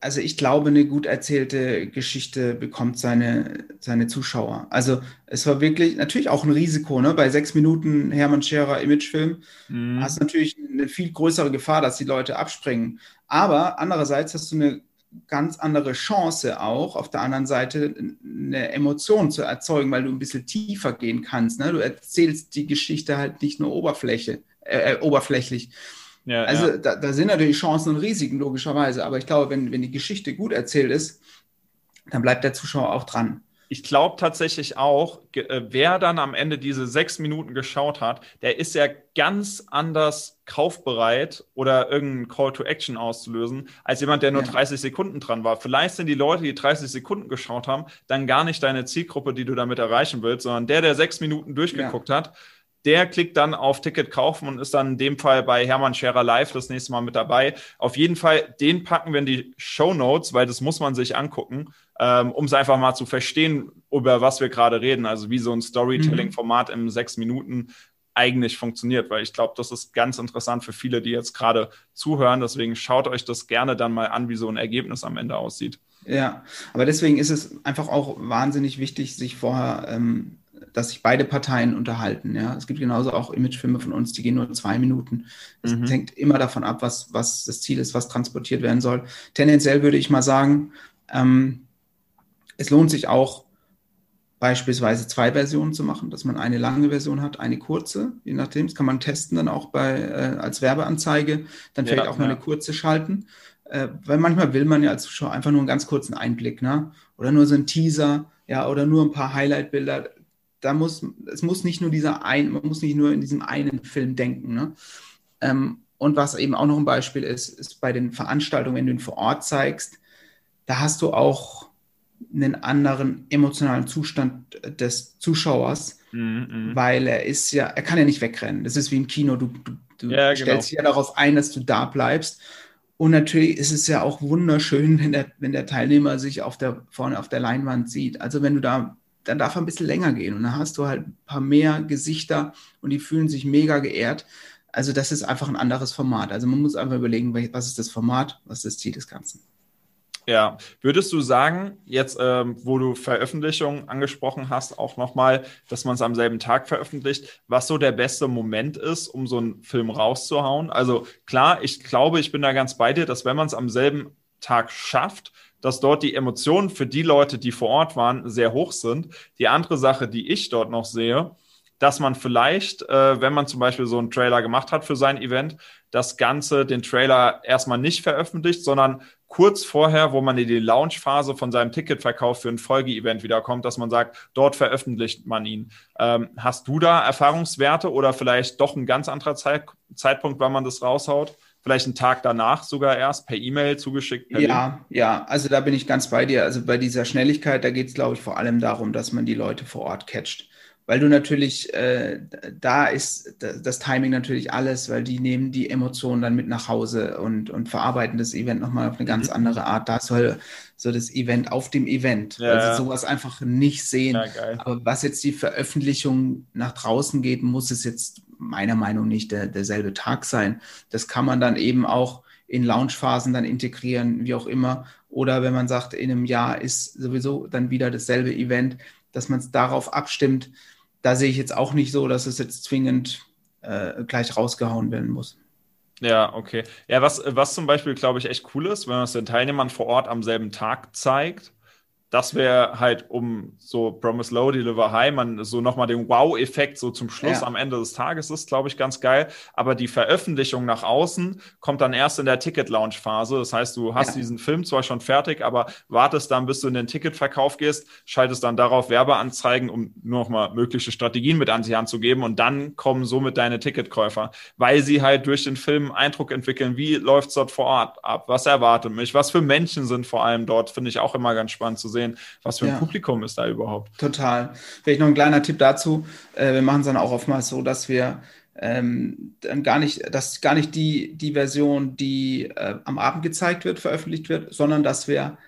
also ich glaube, eine gut erzählte Geschichte bekommt seine, seine Zuschauer. Also es war wirklich natürlich auch ein Risiko, ne? Bei sechs Minuten Hermann Scherer Imagefilm mhm. hast du natürlich eine viel größere Gefahr, dass die Leute abspringen. Aber andererseits hast du eine ganz andere Chance auch, auf der anderen Seite eine Emotion zu erzeugen, weil du ein bisschen tiefer gehen kannst. Ne? Du erzählst die Geschichte halt nicht nur Oberfläche, äh, äh oberflächlich. Ja, also ja. Da, da, sind natürlich Chancen und Risiken, logischerweise. Aber ich glaube, wenn, wenn die Geschichte gut erzählt ist, dann bleibt der Zuschauer auch dran. Ich glaube tatsächlich auch, äh, wer dann am Ende diese sechs Minuten geschaut hat, der ist ja ganz anders kaufbereit oder irgendeinen Call to Action auszulösen, als jemand, der nur ja. 30 Sekunden dran war. Vielleicht sind die Leute, die 30 Sekunden geschaut haben, dann gar nicht deine Zielgruppe, die du damit erreichen willst, sondern der, der sechs Minuten durchgeguckt ja. hat, der klickt dann auf Ticket kaufen und ist dann in dem Fall bei Hermann Scherer Live das nächste Mal mit dabei. Auf jeden Fall, den packen wir in die Show Notes, weil das muss man sich angucken, ähm, um es einfach mal zu verstehen, über was wir gerade reden. Also wie so ein Storytelling-Format in sechs Minuten eigentlich funktioniert, weil ich glaube, das ist ganz interessant für viele, die jetzt gerade zuhören. Deswegen schaut euch das gerne dann mal an, wie so ein Ergebnis am Ende aussieht. Ja, aber deswegen ist es einfach auch wahnsinnig wichtig, sich vorher ähm, dass sich beide Parteien unterhalten. Ja? Es gibt genauso auch Imagefilme von uns, die gehen nur zwei Minuten. Es mhm. hängt immer davon ab, was, was das Ziel ist, was transportiert werden soll. Tendenziell würde ich mal sagen, ähm, es lohnt sich auch, beispielsweise zwei Versionen zu machen, dass man eine lange Version hat, eine kurze, je nachdem. Das kann man testen dann auch bei, äh, als Werbeanzeige, dann vielleicht ja, auch mal ja. eine kurze schalten. Äh, weil manchmal will man ja als Zuschauer einfach nur einen ganz kurzen Einblick, ne? Oder nur so ein Teaser, ja, oder nur ein paar Highlight-Bilder da muss, es muss nicht nur dieser ein, man muss nicht nur in diesem einen Film denken. Ne? Ähm, und was eben auch noch ein Beispiel ist, ist bei den Veranstaltungen, wenn du ihn vor Ort zeigst, da hast du auch einen anderen emotionalen Zustand des Zuschauers, mhm, weil er ist ja, er kann ja nicht wegrennen. Das ist wie im Kino, du, du, du ja, stellst genau. dich ja darauf ein, dass du da bleibst. Und natürlich ist es ja auch wunderschön, wenn der, wenn der Teilnehmer sich auf der, vorne auf der Leinwand sieht. Also wenn du da dann darf er ein bisschen länger gehen. Und dann hast du halt ein paar mehr Gesichter und die fühlen sich mega geehrt. Also das ist einfach ein anderes Format. Also man muss einfach überlegen, was ist das Format, was ist das Ziel des Ganzen. Ja, würdest du sagen, jetzt, ähm, wo du Veröffentlichungen angesprochen hast, auch nochmal, dass man es am selben Tag veröffentlicht, was so der beste Moment ist, um so einen Film rauszuhauen? Also klar, ich glaube, ich bin da ganz bei dir, dass wenn man es am selben Tag schafft, dass dort die Emotionen für die Leute, die vor Ort waren, sehr hoch sind. Die andere Sache, die ich dort noch sehe, dass man vielleicht, äh, wenn man zum Beispiel so einen Trailer gemacht hat für sein Event, das Ganze, den Trailer erstmal nicht veröffentlicht, sondern kurz vorher, wo man in die Launchphase von seinem Ticketverkauf für ein Folgeevent wiederkommt, dass man sagt, dort veröffentlicht man ihn. Ähm, hast du da Erfahrungswerte oder vielleicht doch ein ganz anderer Zeit Zeitpunkt, wann man das raushaut? Vielleicht einen Tag danach sogar erst per E-Mail zugeschickt. ja, Link. ja, also da bin ich ganz bei dir. Also bei dieser Schnelligkeit, da geht es, glaube ich, vor allem darum, dass man die Leute vor Ort catcht weil du natürlich, äh, da ist das Timing natürlich alles, weil die nehmen die Emotionen dann mit nach Hause und, und verarbeiten das Event nochmal auf eine ganz mhm. andere Art. Da soll so das Event auf dem Event, ja, weil sie sowas einfach nicht sehen. Ja, Aber was jetzt die Veröffentlichung nach draußen geht, muss es jetzt meiner Meinung nach nicht der, derselbe Tag sein. Das kann man dann eben auch in Launchphasen dann integrieren, wie auch immer. Oder wenn man sagt, in einem Jahr ist sowieso dann wieder dasselbe Event, dass man es darauf abstimmt, da sehe ich jetzt auch nicht so, dass es jetzt zwingend äh, gleich rausgehauen werden muss. Ja, okay. Ja, was, was zum Beispiel, glaube ich, echt cool ist, wenn man es den Teilnehmern vor Ort am selben Tag zeigt, das wäre halt um so Promise Low, Deliver High, man so nochmal den Wow-Effekt so zum Schluss ja. am Ende des Tages ist, glaube ich, ganz geil. Aber die Veröffentlichung nach außen kommt dann erst in der Ticket-Launch-Phase. Das heißt, du hast ja. diesen Film zwar schon fertig, aber wartest dann, bis du in den Ticketverkauf gehst, schaltest dann darauf Werbeanzeigen, um nur nochmal mögliche Strategien mit an die Hand zu geben und dann kommen somit deine Ticketkäufer, weil sie halt durch den Film Eindruck entwickeln, wie läuft's dort vor Ort ab, was erwartet mich, was für Menschen sind vor allem dort, finde ich auch immer ganz spannend zu sehen sehen, was für ein ja. Publikum ist da überhaupt. Total. Vielleicht noch ein kleiner Tipp dazu. Äh, wir machen es dann auch oftmals so, dass wir ähm, dann gar nicht, dass gar nicht die, die Version, die äh, am Abend gezeigt wird, veröffentlicht wird, sondern dass wir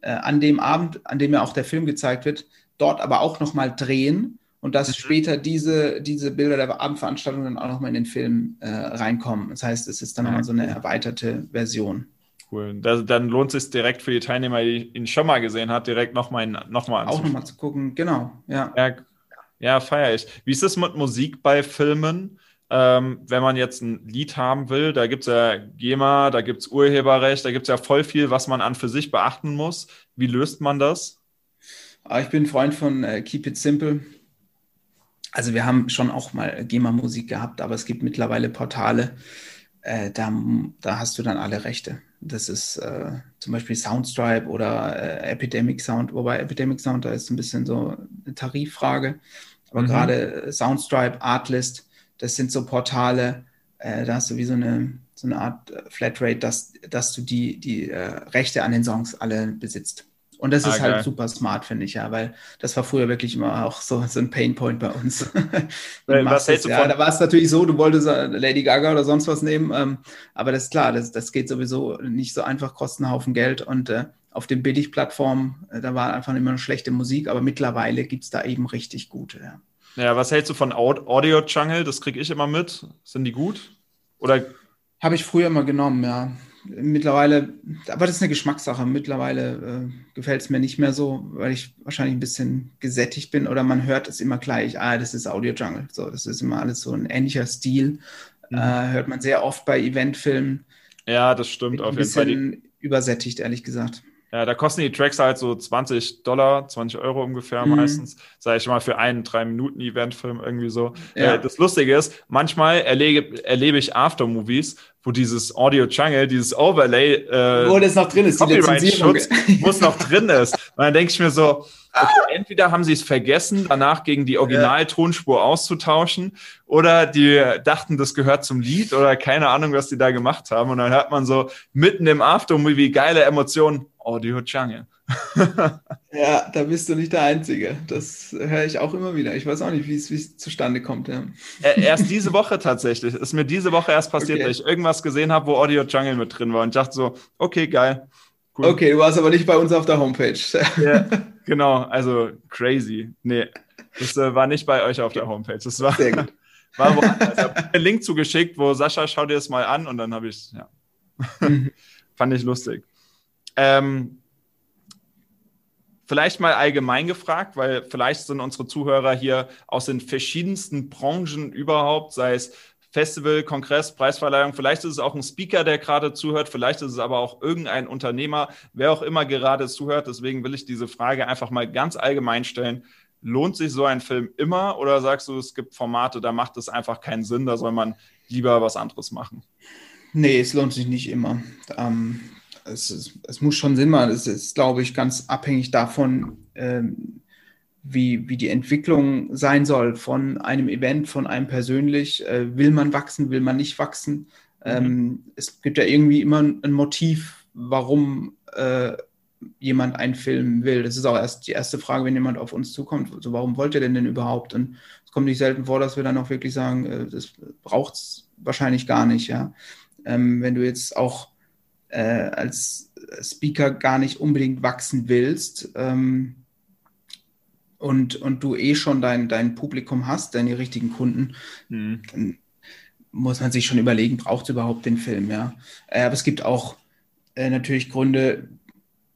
äh, an dem Abend, an dem ja auch der Film gezeigt wird, dort aber auch nochmal drehen und dass mhm. später diese, diese Bilder der Abendveranstaltung dann auch nochmal in den Film äh, reinkommen. Das heißt, es ist dann nochmal so eine erweiterte Version cool. Das, dann lohnt es sich direkt für die Teilnehmer, die ihn schon mal gesehen hat, direkt nochmal noch mal Auch nochmal zu gucken, genau, ja. Ja, ja feiere ich. Wie ist es mit Musik bei Filmen? Ähm, wenn man jetzt ein Lied haben will, da gibt es ja GEMA, da gibt es Urheberrecht, da gibt es ja voll viel, was man an für sich beachten muss. Wie löst man das? Ah, ich bin Freund von äh, Keep It Simple. Also wir haben schon auch mal GEMA-Musik gehabt, aber es gibt mittlerweile Portale, äh, da, da hast du dann alle Rechte. Das ist äh, zum Beispiel Soundstripe oder äh, Epidemic Sound, wobei Epidemic Sound, da ist ein bisschen so eine Tariffrage. Aber mhm. gerade Soundstripe, Artlist, das sind so Portale, äh, da hast du wie so eine, so eine Art äh, Flatrate, dass, dass du die, die äh, Rechte an den Songs alle besitzt. Und das ist ah, halt super smart, finde ich, ja, weil das war früher wirklich immer auch so, so ein Painpoint bei uns. was hältst du ja, von? Da war es natürlich so, du wolltest äh, Lady Gaga oder sonst was nehmen, ähm, aber das ist klar, das, das geht sowieso nicht so einfach, kostet einen Haufen Geld und äh, auf den Billigplattformen, äh, da war einfach immer eine schlechte Musik, aber mittlerweile gibt es da eben richtig gute, ja. Ja, was hältst du von Audio Jungle? Das kriege ich immer mit. Sind die gut? Oder? Habe ich früher immer genommen, ja mittlerweile, aber das ist eine Geschmackssache. Mittlerweile äh, gefällt es mir nicht mehr so, weil ich wahrscheinlich ein bisschen gesättigt bin oder man hört es immer gleich, ah, das ist Audio Jungle. So, das ist immer alles so ein ähnlicher Stil. Mhm. Äh, hört man sehr oft bei Eventfilmen. Ja, das stimmt auf jeden Fall. Ein bisschen übersättigt, ehrlich gesagt. Ja, da kosten die Tracks halt so 20 Dollar, 20 Euro ungefähr mhm. meistens, sage ich mal, für einen drei Minuten Eventfilm irgendwie so. Ja. Äh, das Lustige ist, manchmal erlebe, erlebe ich Aftermovies, wo dieses Audio Jungle, dieses Overlay, äh, wo das noch drin ist, Copyright-Schutz, wo es noch drin ist. Und dann denke ich mir so, okay, entweder haben sie es vergessen, danach gegen die Original-Tonspur auszutauschen, oder die dachten, das gehört zum Lied oder keine Ahnung, was die da gemacht haben. Und dann hört man so mitten im Aftermovie geile Emotionen, Audio Jungle. ja, da bist du nicht der Einzige. Das höre ich auch immer wieder. Ich weiß auch nicht, wie es zustande kommt. Ja. Erst diese Woche tatsächlich. Ist mir diese Woche erst passiert, okay. dass ich irgendwas gesehen habe, wo Audio Jungle mit drin war und dachte so, okay, geil. Cool. Okay, du warst aber nicht bei uns auf der Homepage. ja, genau, also crazy. Nee, das äh, war nicht bei euch auf der Homepage. Das war, Sehr gut. war woanders. Ich habe einen Link zugeschickt, wo Sascha, schau dir das mal an und dann habe ich, ja. Mhm. Fand ich lustig. Ähm, vielleicht mal allgemein gefragt, weil vielleicht sind unsere Zuhörer hier aus den verschiedensten Branchen überhaupt, sei es Festival, Kongress, Preisverleihung. Vielleicht ist es auch ein Speaker, der gerade zuhört. Vielleicht ist es aber auch irgendein Unternehmer, wer auch immer gerade zuhört. Deswegen will ich diese Frage einfach mal ganz allgemein stellen. Lohnt sich so ein Film immer oder sagst du, es gibt Formate, da macht es einfach keinen Sinn, da soll man lieber was anderes machen? Nee, es lohnt sich nicht immer. Ähm, es, es, es, muss schon Sinn machen. Es ist, glaube ich, ganz abhängig davon, ähm, wie, wie die Entwicklung sein soll von einem Event, von einem persönlich. Äh, will man wachsen, will man nicht wachsen? Mhm. Ähm, es gibt ja irgendwie immer ein Motiv, warum äh, jemand einen Film will. Das ist auch erst die erste Frage, wenn jemand auf uns zukommt. Also warum wollt ihr denn denn überhaupt? Und es kommt nicht selten vor, dass wir dann auch wirklich sagen, äh, das braucht es wahrscheinlich gar nicht. Ja? Ähm, wenn du jetzt auch äh, als Speaker gar nicht unbedingt wachsen willst, ähm, und, und du eh schon dein, dein Publikum hast, deine richtigen Kunden, mhm. dann muss man sich schon überlegen, braucht es überhaupt den Film, ja. Äh, aber es gibt auch äh, natürlich Gründe,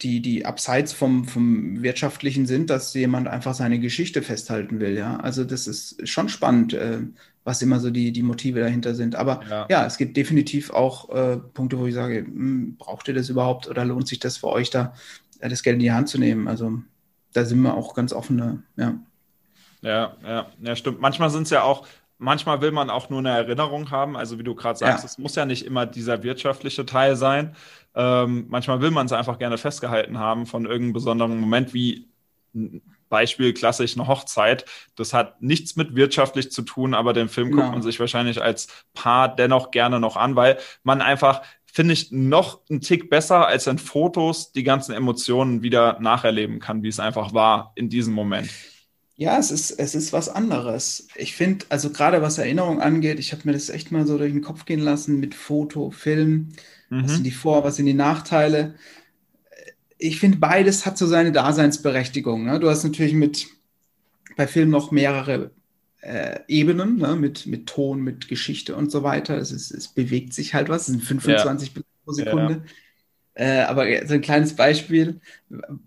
die, die abseits vom, vom Wirtschaftlichen sind, dass jemand einfach seine Geschichte festhalten will. Ja, also das ist schon spannend, äh, was immer so die, die Motive dahinter sind. Aber ja, ja es gibt definitiv auch äh, Punkte, wo ich sage, mh, hm, braucht ihr das überhaupt oder lohnt sich das für euch da, äh, das Geld in die Hand zu nehmen? Also da sind wir auch ganz offene, ja. Ja, ja, ja, stimmt. Manchmal sind es ja auch, manchmal will man auch nur eine Erinnerung haben. Also wie du gerade sagst, ja. es muss ja nicht immer dieser wirtschaftliche Teil sein. Ähm, manchmal will man es einfach gerne festgehalten haben von irgendeinem besonderen Moment, wie Beispiel klassisch eine Hochzeit. Das hat nichts mit wirtschaftlich zu tun, aber den Film guckt man sich wahrscheinlich als Paar dennoch gerne noch an, weil man einfach finde ich noch einen Tick besser als in Fotos die ganzen Emotionen wieder nacherleben kann, wie es einfach war in diesem Moment. Ja, es ist, es ist was anderes. Ich finde, also gerade was Erinnerung angeht, ich habe mir das echt mal so durch den Kopf gehen lassen mit Foto, Film, mhm. was sind die Vor-, was sind die Nachteile ich finde, beides hat so seine Daseinsberechtigung. Ne? Du hast natürlich mit bei Filmen noch mehrere äh, Ebenen, ne? mit, mit Ton, mit Geschichte und so weiter. Es, ist, es bewegt sich halt was, es sind 25 ja. pro Sekunde. Ja. Äh, aber so ein kleines Beispiel,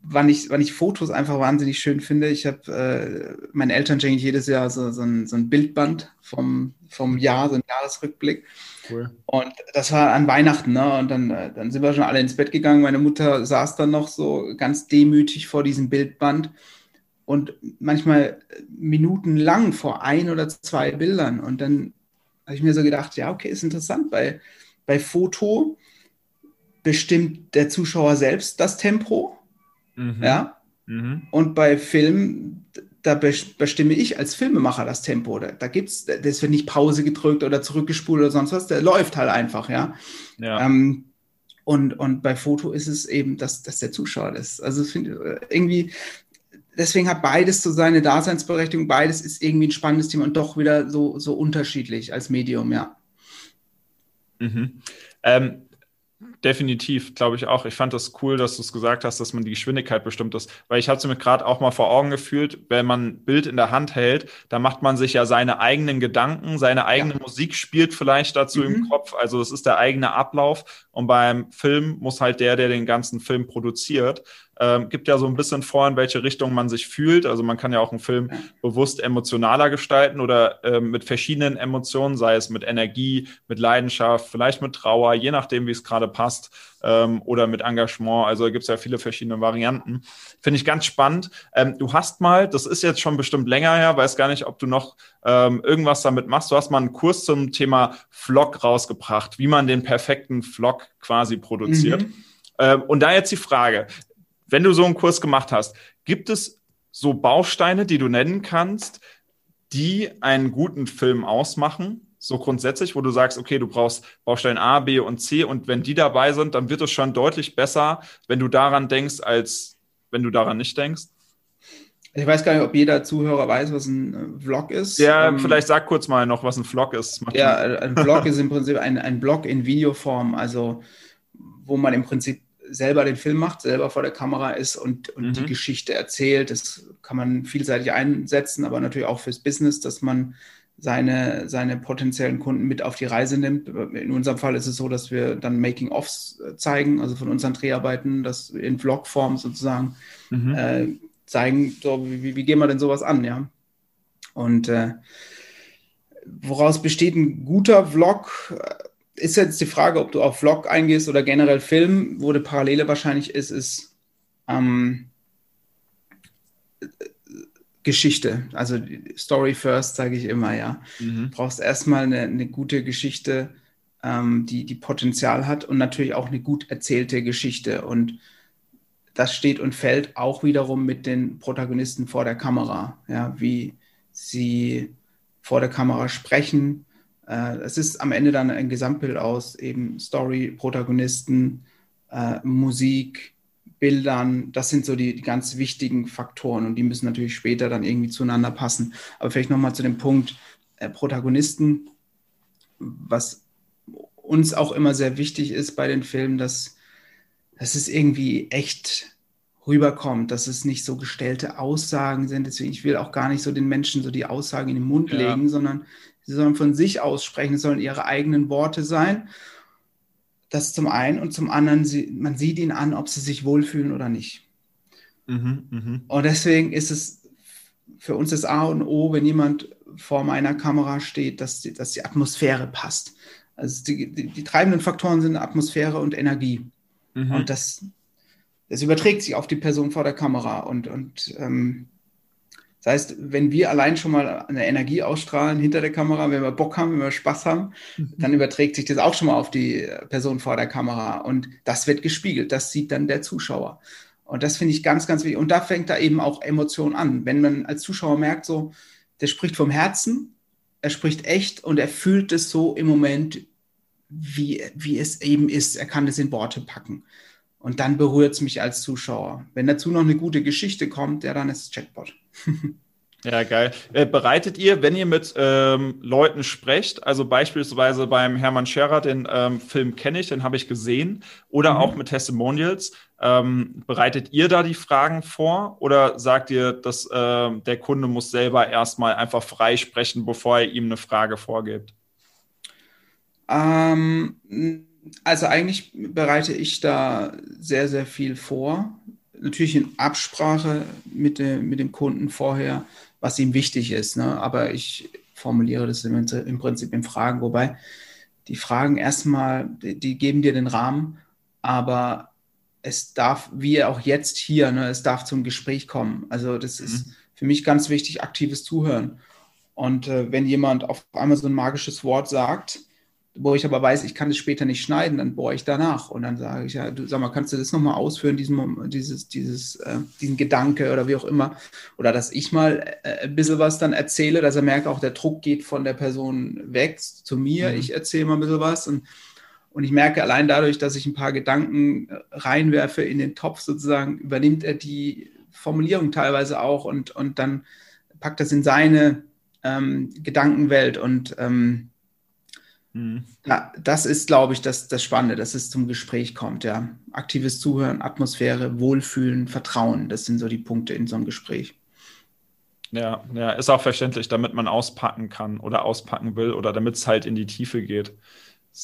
wann ich, wann ich Fotos einfach wahnsinnig schön finde. Ich habe, äh, meine Eltern schenken jedes Jahr so, so, ein, so ein Bildband vom, vom Jahr, so ein Jahresrückblick. Cool. Und das war an Weihnachten, ne? Und dann, äh, dann sind wir schon alle ins Bett gegangen. Meine Mutter saß dann noch so ganz demütig vor diesem Bildband und manchmal minutenlang vor ein oder zwei Bildern. Und dann habe ich mir so gedacht, ja, okay, ist interessant, weil bei Foto bestimmt der Zuschauer selbst das Tempo. Mhm. Ja. Mhm. Und bei Film, da bestimme ich als Filmemacher das Tempo. Da, da gibt's, das wird nicht Pause gedrückt oder zurückgespult oder sonst was, der läuft halt einfach, ja. ja. Ähm, und, und bei Foto ist es eben, dass, dass der Zuschauer das. Also finde irgendwie, deswegen hat beides so seine Daseinsberechtigung, beides ist irgendwie ein spannendes Thema und doch wieder so, so unterschiedlich als Medium, ja. Mhm. Ähm, Definitiv, glaube ich auch. Ich fand das cool, dass du es gesagt hast, dass man die Geschwindigkeit bestimmt ist, weil ich hatte mir gerade auch mal vor Augen gefühlt, wenn man ein Bild in der Hand hält, da macht man sich ja seine eigenen Gedanken, seine eigene ja. Musik spielt vielleicht dazu mhm. im Kopf. Also das ist der eigene Ablauf. Und beim Film muss halt der, der den ganzen Film produziert, ähm, gibt ja so ein bisschen vor, in welche Richtung man sich fühlt. Also man kann ja auch einen Film bewusst emotionaler gestalten oder ähm, mit verschiedenen Emotionen, sei es mit Energie, mit Leidenschaft, vielleicht mit Trauer, je nachdem, wie es gerade passt, ähm, oder mit Engagement. Also da gibt es ja viele verschiedene Varianten. Finde ich ganz spannend. Ähm, du hast mal, das ist jetzt schon bestimmt länger her, weiß gar nicht, ob du noch ähm, irgendwas damit machst. Du hast mal einen Kurs zum Thema Vlog rausgebracht, wie man den perfekten Vlog quasi produziert. Mhm. Ähm, und da jetzt die Frage, wenn du so einen Kurs gemacht hast, gibt es so Bausteine, die du nennen kannst, die einen guten Film ausmachen? So grundsätzlich, wo du sagst, okay, du brauchst Baustein A, B und C und wenn die dabei sind, dann wird es schon deutlich besser, wenn du daran denkst, als wenn du daran nicht denkst? Ich weiß gar nicht, ob jeder Zuhörer weiß, was ein äh, Vlog ist. Ja, ähm, vielleicht sag kurz mal noch, was ein Vlog ist. ja, ein Vlog ist im Prinzip ein, ein Blog in Videoform, also wo man im Prinzip selber den Film macht, selber vor der Kamera ist und, und mhm. die Geschichte erzählt. Das kann man vielseitig einsetzen, aber natürlich auch fürs Business, dass man seine, seine potenziellen Kunden mit auf die Reise nimmt. In unserem Fall ist es so, dass wir dann Making-ofs zeigen, also von unseren Dreharbeiten, das in Vlog-Form sozusagen mhm. äh, zeigen, so, wie, wie gehen wir denn sowas an, ja. Und äh, woraus besteht ein guter Vlog? Ist jetzt die Frage, ob du auf Vlog eingehst oder generell Film, wo die Parallele wahrscheinlich ist, ist ähm, Geschichte. Also Story first, sage ich immer, ja. Mhm. Du brauchst erstmal eine, eine gute Geschichte, ähm, die, die Potenzial hat und natürlich auch eine gut erzählte Geschichte. Und das steht und fällt auch wiederum mit den Protagonisten vor der Kamera, ja, wie sie vor der Kamera sprechen, es ist am Ende dann ein Gesamtbild aus eben Story, Protagonisten, äh, Musik, Bildern. Das sind so die, die, ganz wichtigen Faktoren und die müssen natürlich später dann irgendwie zueinander passen. Aber vielleicht nochmal zu dem Punkt äh, Protagonisten, was uns auch immer sehr wichtig ist bei den Filmen, dass, dass es irgendwie echt rüberkommt, dass es nicht so gestellte Aussagen sind. Deswegen, ich will auch gar nicht so den Menschen so die Aussagen in den Mund ja. legen, sondern Sie sollen von sich aussprechen, es sollen ihre eigenen Worte sein. das zum einen und zum anderen, sie, man sieht ihnen an, ob sie sich wohlfühlen oder nicht. Mhm, mh. Und deswegen ist es für uns das A und O, wenn jemand vor meiner Kamera steht, dass die, dass die Atmosphäre passt. Also die, die, die treibenden Faktoren sind Atmosphäre und Energie. Mhm. Und das, das überträgt sich auf die Person vor der Kamera. Und, und ähm, das heißt, wenn wir allein schon mal eine Energie ausstrahlen hinter der Kamera, wenn wir Bock haben, wenn wir Spaß haben, mhm. dann überträgt sich das auch schon mal auf die Person vor der Kamera. Und das wird gespiegelt. Das sieht dann der Zuschauer. Und das finde ich ganz, ganz wichtig. Und da fängt da eben auch Emotion an. Wenn man als Zuschauer merkt, so, der spricht vom Herzen, er spricht echt und er fühlt es so im Moment, wie, wie es eben ist. Er kann es in Worte packen. Und dann berührt es mich als Zuschauer. Wenn dazu noch eine gute Geschichte kommt, ja, dann ist es Chatbot. Ja, geil. Äh, bereitet ihr, wenn ihr mit ähm, Leuten sprecht, also beispielsweise beim Hermann Scherer, den ähm, Film kenne ich, den habe ich gesehen, oder mhm. auch mit Testimonials, ähm, bereitet ihr da die Fragen vor oder sagt ihr, dass äh, der Kunde muss selber erstmal einfach frei sprechen, bevor ihr ihm eine Frage vorgibt? Ähm, also eigentlich bereite ich da sehr, sehr viel vor. Natürlich in Absprache mit, de, mit dem Kunden vorher, was ihm wichtig ist. Ne? Aber ich formuliere das im, im Prinzip in Fragen, wobei die Fragen erstmal, die, die geben dir den Rahmen, aber es darf, wie auch jetzt hier, ne, es darf zum Gespräch kommen. Also das ist mhm. für mich ganz wichtig, aktives Zuhören. Und äh, wenn jemand auf einmal so ein magisches Wort sagt, wo ich aber weiß, ich kann es später nicht schneiden, dann bohre ich danach und dann sage ich, ja, du sag mal, kannst du das nochmal ausführen, diesen, dieses, dieses, äh, diesen Gedanke oder wie auch immer. Oder dass ich mal äh, ein bisschen was dann erzähle, dass er merkt, auch der Druck geht von der Person weg zu mir, mhm. ich erzähle mal ein bisschen was und und ich merke allein dadurch, dass ich ein paar Gedanken äh, reinwerfe in den Topf sozusagen, übernimmt er die Formulierung teilweise auch und, und dann packt das in seine ähm, Gedankenwelt. Und ähm, mhm. ja, das ist, glaube ich, das, das Spannende, dass es zum Gespräch kommt. Ja. Aktives Zuhören, Atmosphäre, Wohlfühlen, Vertrauen, das sind so die Punkte in so einem Gespräch. Ja, ja, ist auch verständlich, damit man auspacken kann oder auspacken will oder damit es halt in die Tiefe geht.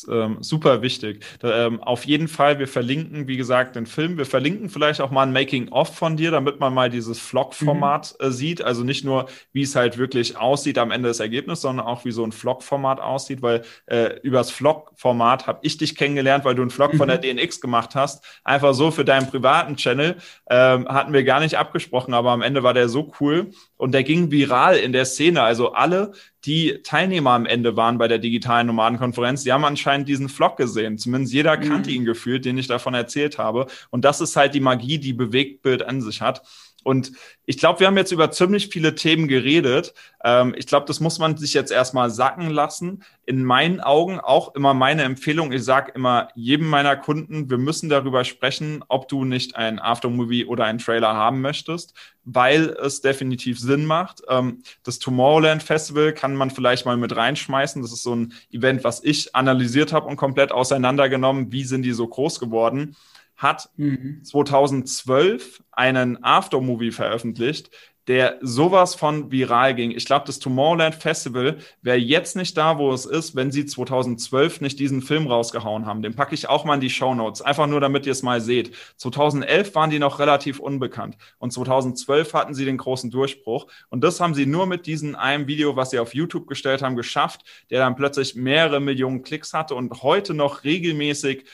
Ähm, super wichtig. Da, ähm, auf jeden Fall, wir verlinken, wie gesagt, den Film. Wir verlinken vielleicht auch mal ein Making-of von dir, damit man mal dieses Vlog-Format mhm. äh, sieht. Also nicht nur, wie es halt wirklich aussieht am Ende des Ergebnisses, sondern auch, wie so ein Vlog-Format aussieht, weil äh, übers Vlog-Format habe ich dich kennengelernt, weil du einen Vlog mhm. von der mhm. DNX gemacht hast. Einfach so für deinen privaten Channel. Ähm, hatten wir gar nicht abgesprochen, aber am Ende war der so cool und der ging viral in der Szene. Also alle, die Teilnehmer am Ende waren bei der digitalen Nomadenkonferenz, die haben anscheinend diesen Vlog gesehen. Zumindest jeder kannte mhm. ihn gefühlt, den ich davon erzählt habe. Und das ist halt die Magie, die Bewegtbild an sich hat. Und ich glaube, wir haben jetzt über ziemlich viele Themen geredet. Ähm, ich glaube, das muss man sich jetzt erstmal sacken lassen. In meinen Augen auch immer meine Empfehlung. Ich sage immer jedem meiner Kunden, wir müssen darüber sprechen, ob du nicht ein Aftermovie oder einen Trailer haben möchtest, weil es definitiv Sinn macht. Ähm, das Tomorrowland Festival kann man vielleicht mal mit reinschmeißen. Das ist so ein Event, was ich analysiert habe und komplett auseinandergenommen. Wie sind die so groß geworden? Hat mhm. 2012 einen Aftermovie veröffentlicht, der sowas von viral ging. Ich glaube, das Tomorrowland Festival wäre jetzt nicht da, wo es ist, wenn sie 2012 nicht diesen Film rausgehauen haben. Den packe ich auch mal in die Show Notes, einfach nur, damit ihr es mal seht. 2011 waren die noch relativ unbekannt und 2012 hatten sie den großen Durchbruch und das haben sie nur mit diesem einem Video, was sie auf YouTube gestellt haben, geschafft, der dann plötzlich mehrere Millionen Klicks hatte und heute noch regelmäßig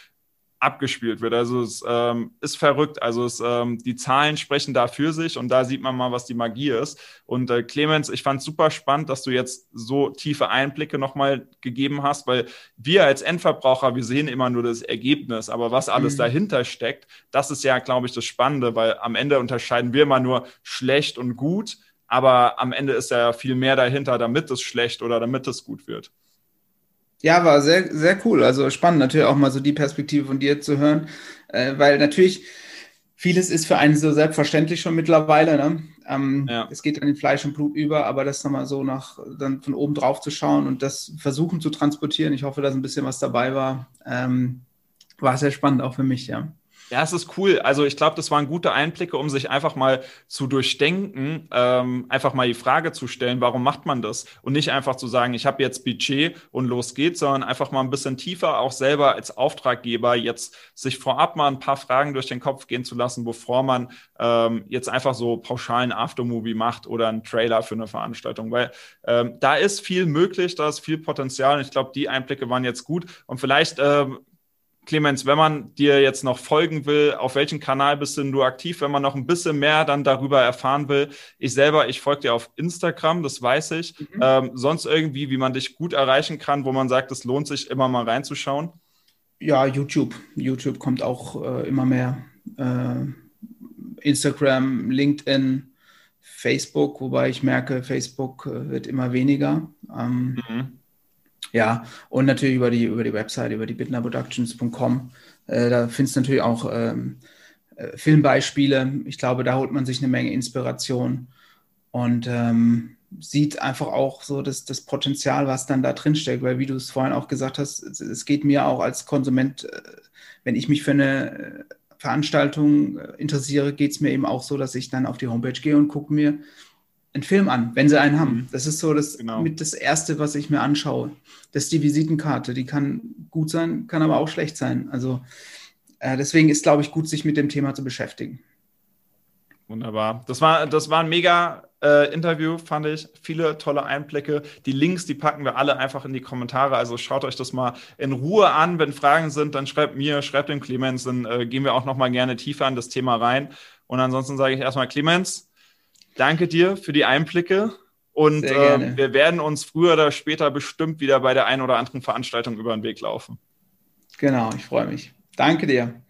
abgespielt wird. Also es ähm, ist verrückt. Also es, ähm, die Zahlen sprechen da für sich und da sieht man mal, was die Magie ist. Und äh, Clemens, ich fand es super spannend, dass du jetzt so tiefe Einblicke nochmal gegeben hast, weil wir als Endverbraucher, wir sehen immer nur das Ergebnis, aber was alles mhm. dahinter steckt, das ist ja, glaube ich, das Spannende, weil am Ende unterscheiden wir immer nur schlecht und gut, aber am Ende ist ja viel mehr dahinter, damit es schlecht oder damit es gut wird. Ja, war sehr, sehr cool. Also spannend natürlich auch mal so die Perspektive von dir zu hören, äh, weil natürlich vieles ist für einen so selbstverständlich schon mittlerweile. Ne? Ähm, ja. Es geht dann in Fleisch und Blut über, aber das nochmal so nach, dann von oben drauf zu schauen und das versuchen zu transportieren. Ich hoffe, dass ein bisschen was dabei war. Ähm, war sehr spannend auch für mich, ja. Ja, es ist cool. Also ich glaube, das waren gute Einblicke, um sich einfach mal zu durchdenken, ähm, einfach mal die Frage zu stellen, warum macht man das? Und nicht einfach zu sagen, ich habe jetzt Budget und los geht's, sondern einfach mal ein bisschen tiefer auch selber als Auftraggeber jetzt sich vorab mal ein paar Fragen durch den Kopf gehen zu lassen, bevor man ähm, jetzt einfach so pauschalen Aftermovie macht oder einen Trailer für eine Veranstaltung. Weil ähm, da ist viel möglich, da ist viel Potenzial. Und ich glaube, die Einblicke waren jetzt gut. Und vielleicht ähm, Clemens, wenn man dir jetzt noch folgen will, auf welchem Kanal bist denn du aktiv, wenn man noch ein bisschen mehr dann darüber erfahren will? Ich selber, ich folge dir auf Instagram, das weiß ich. Mhm. Ähm, sonst irgendwie, wie man dich gut erreichen kann, wo man sagt, es lohnt sich immer mal reinzuschauen? Ja, YouTube. YouTube kommt auch äh, immer mehr. Äh, Instagram, LinkedIn, Facebook, wobei ich merke, Facebook äh, wird immer weniger. Ähm, mhm. Ja, und natürlich über die, über die Website, über die bitnerproductions.com. Äh, da findest du natürlich auch ähm, äh, Filmbeispiele. Ich glaube, da holt man sich eine Menge Inspiration und ähm, sieht einfach auch so das, das Potenzial, was dann da drin steckt. Weil, wie du es vorhin auch gesagt hast, es, es geht mir auch als Konsument, äh, wenn ich mich für eine äh, Veranstaltung äh, interessiere, geht es mir eben auch so, dass ich dann auf die Homepage gehe und gucke mir einen Film an, wenn sie einen haben. Mhm. Das ist so das genau. mit das Erste, was ich mir anschaue. Das ist die Visitenkarte. Die kann gut sein, kann aber auch schlecht sein. Also äh, deswegen ist, glaube ich, gut, sich mit dem Thema zu beschäftigen. Wunderbar. Das war, das war ein mega äh, Interview, fand ich. Viele tolle Einblicke. Die Links, die packen wir alle einfach in die Kommentare. Also schaut euch das mal in Ruhe an. Wenn Fragen sind, dann schreibt mir, schreibt dem Clemens, dann äh, gehen wir auch noch mal gerne tiefer in das Thema rein. Und ansonsten sage ich erstmal, Clemens, danke dir für die Einblicke. Und äh, wir werden uns früher oder später bestimmt wieder bei der einen oder anderen Veranstaltung über den Weg laufen. Genau, ich freue mich. Danke dir.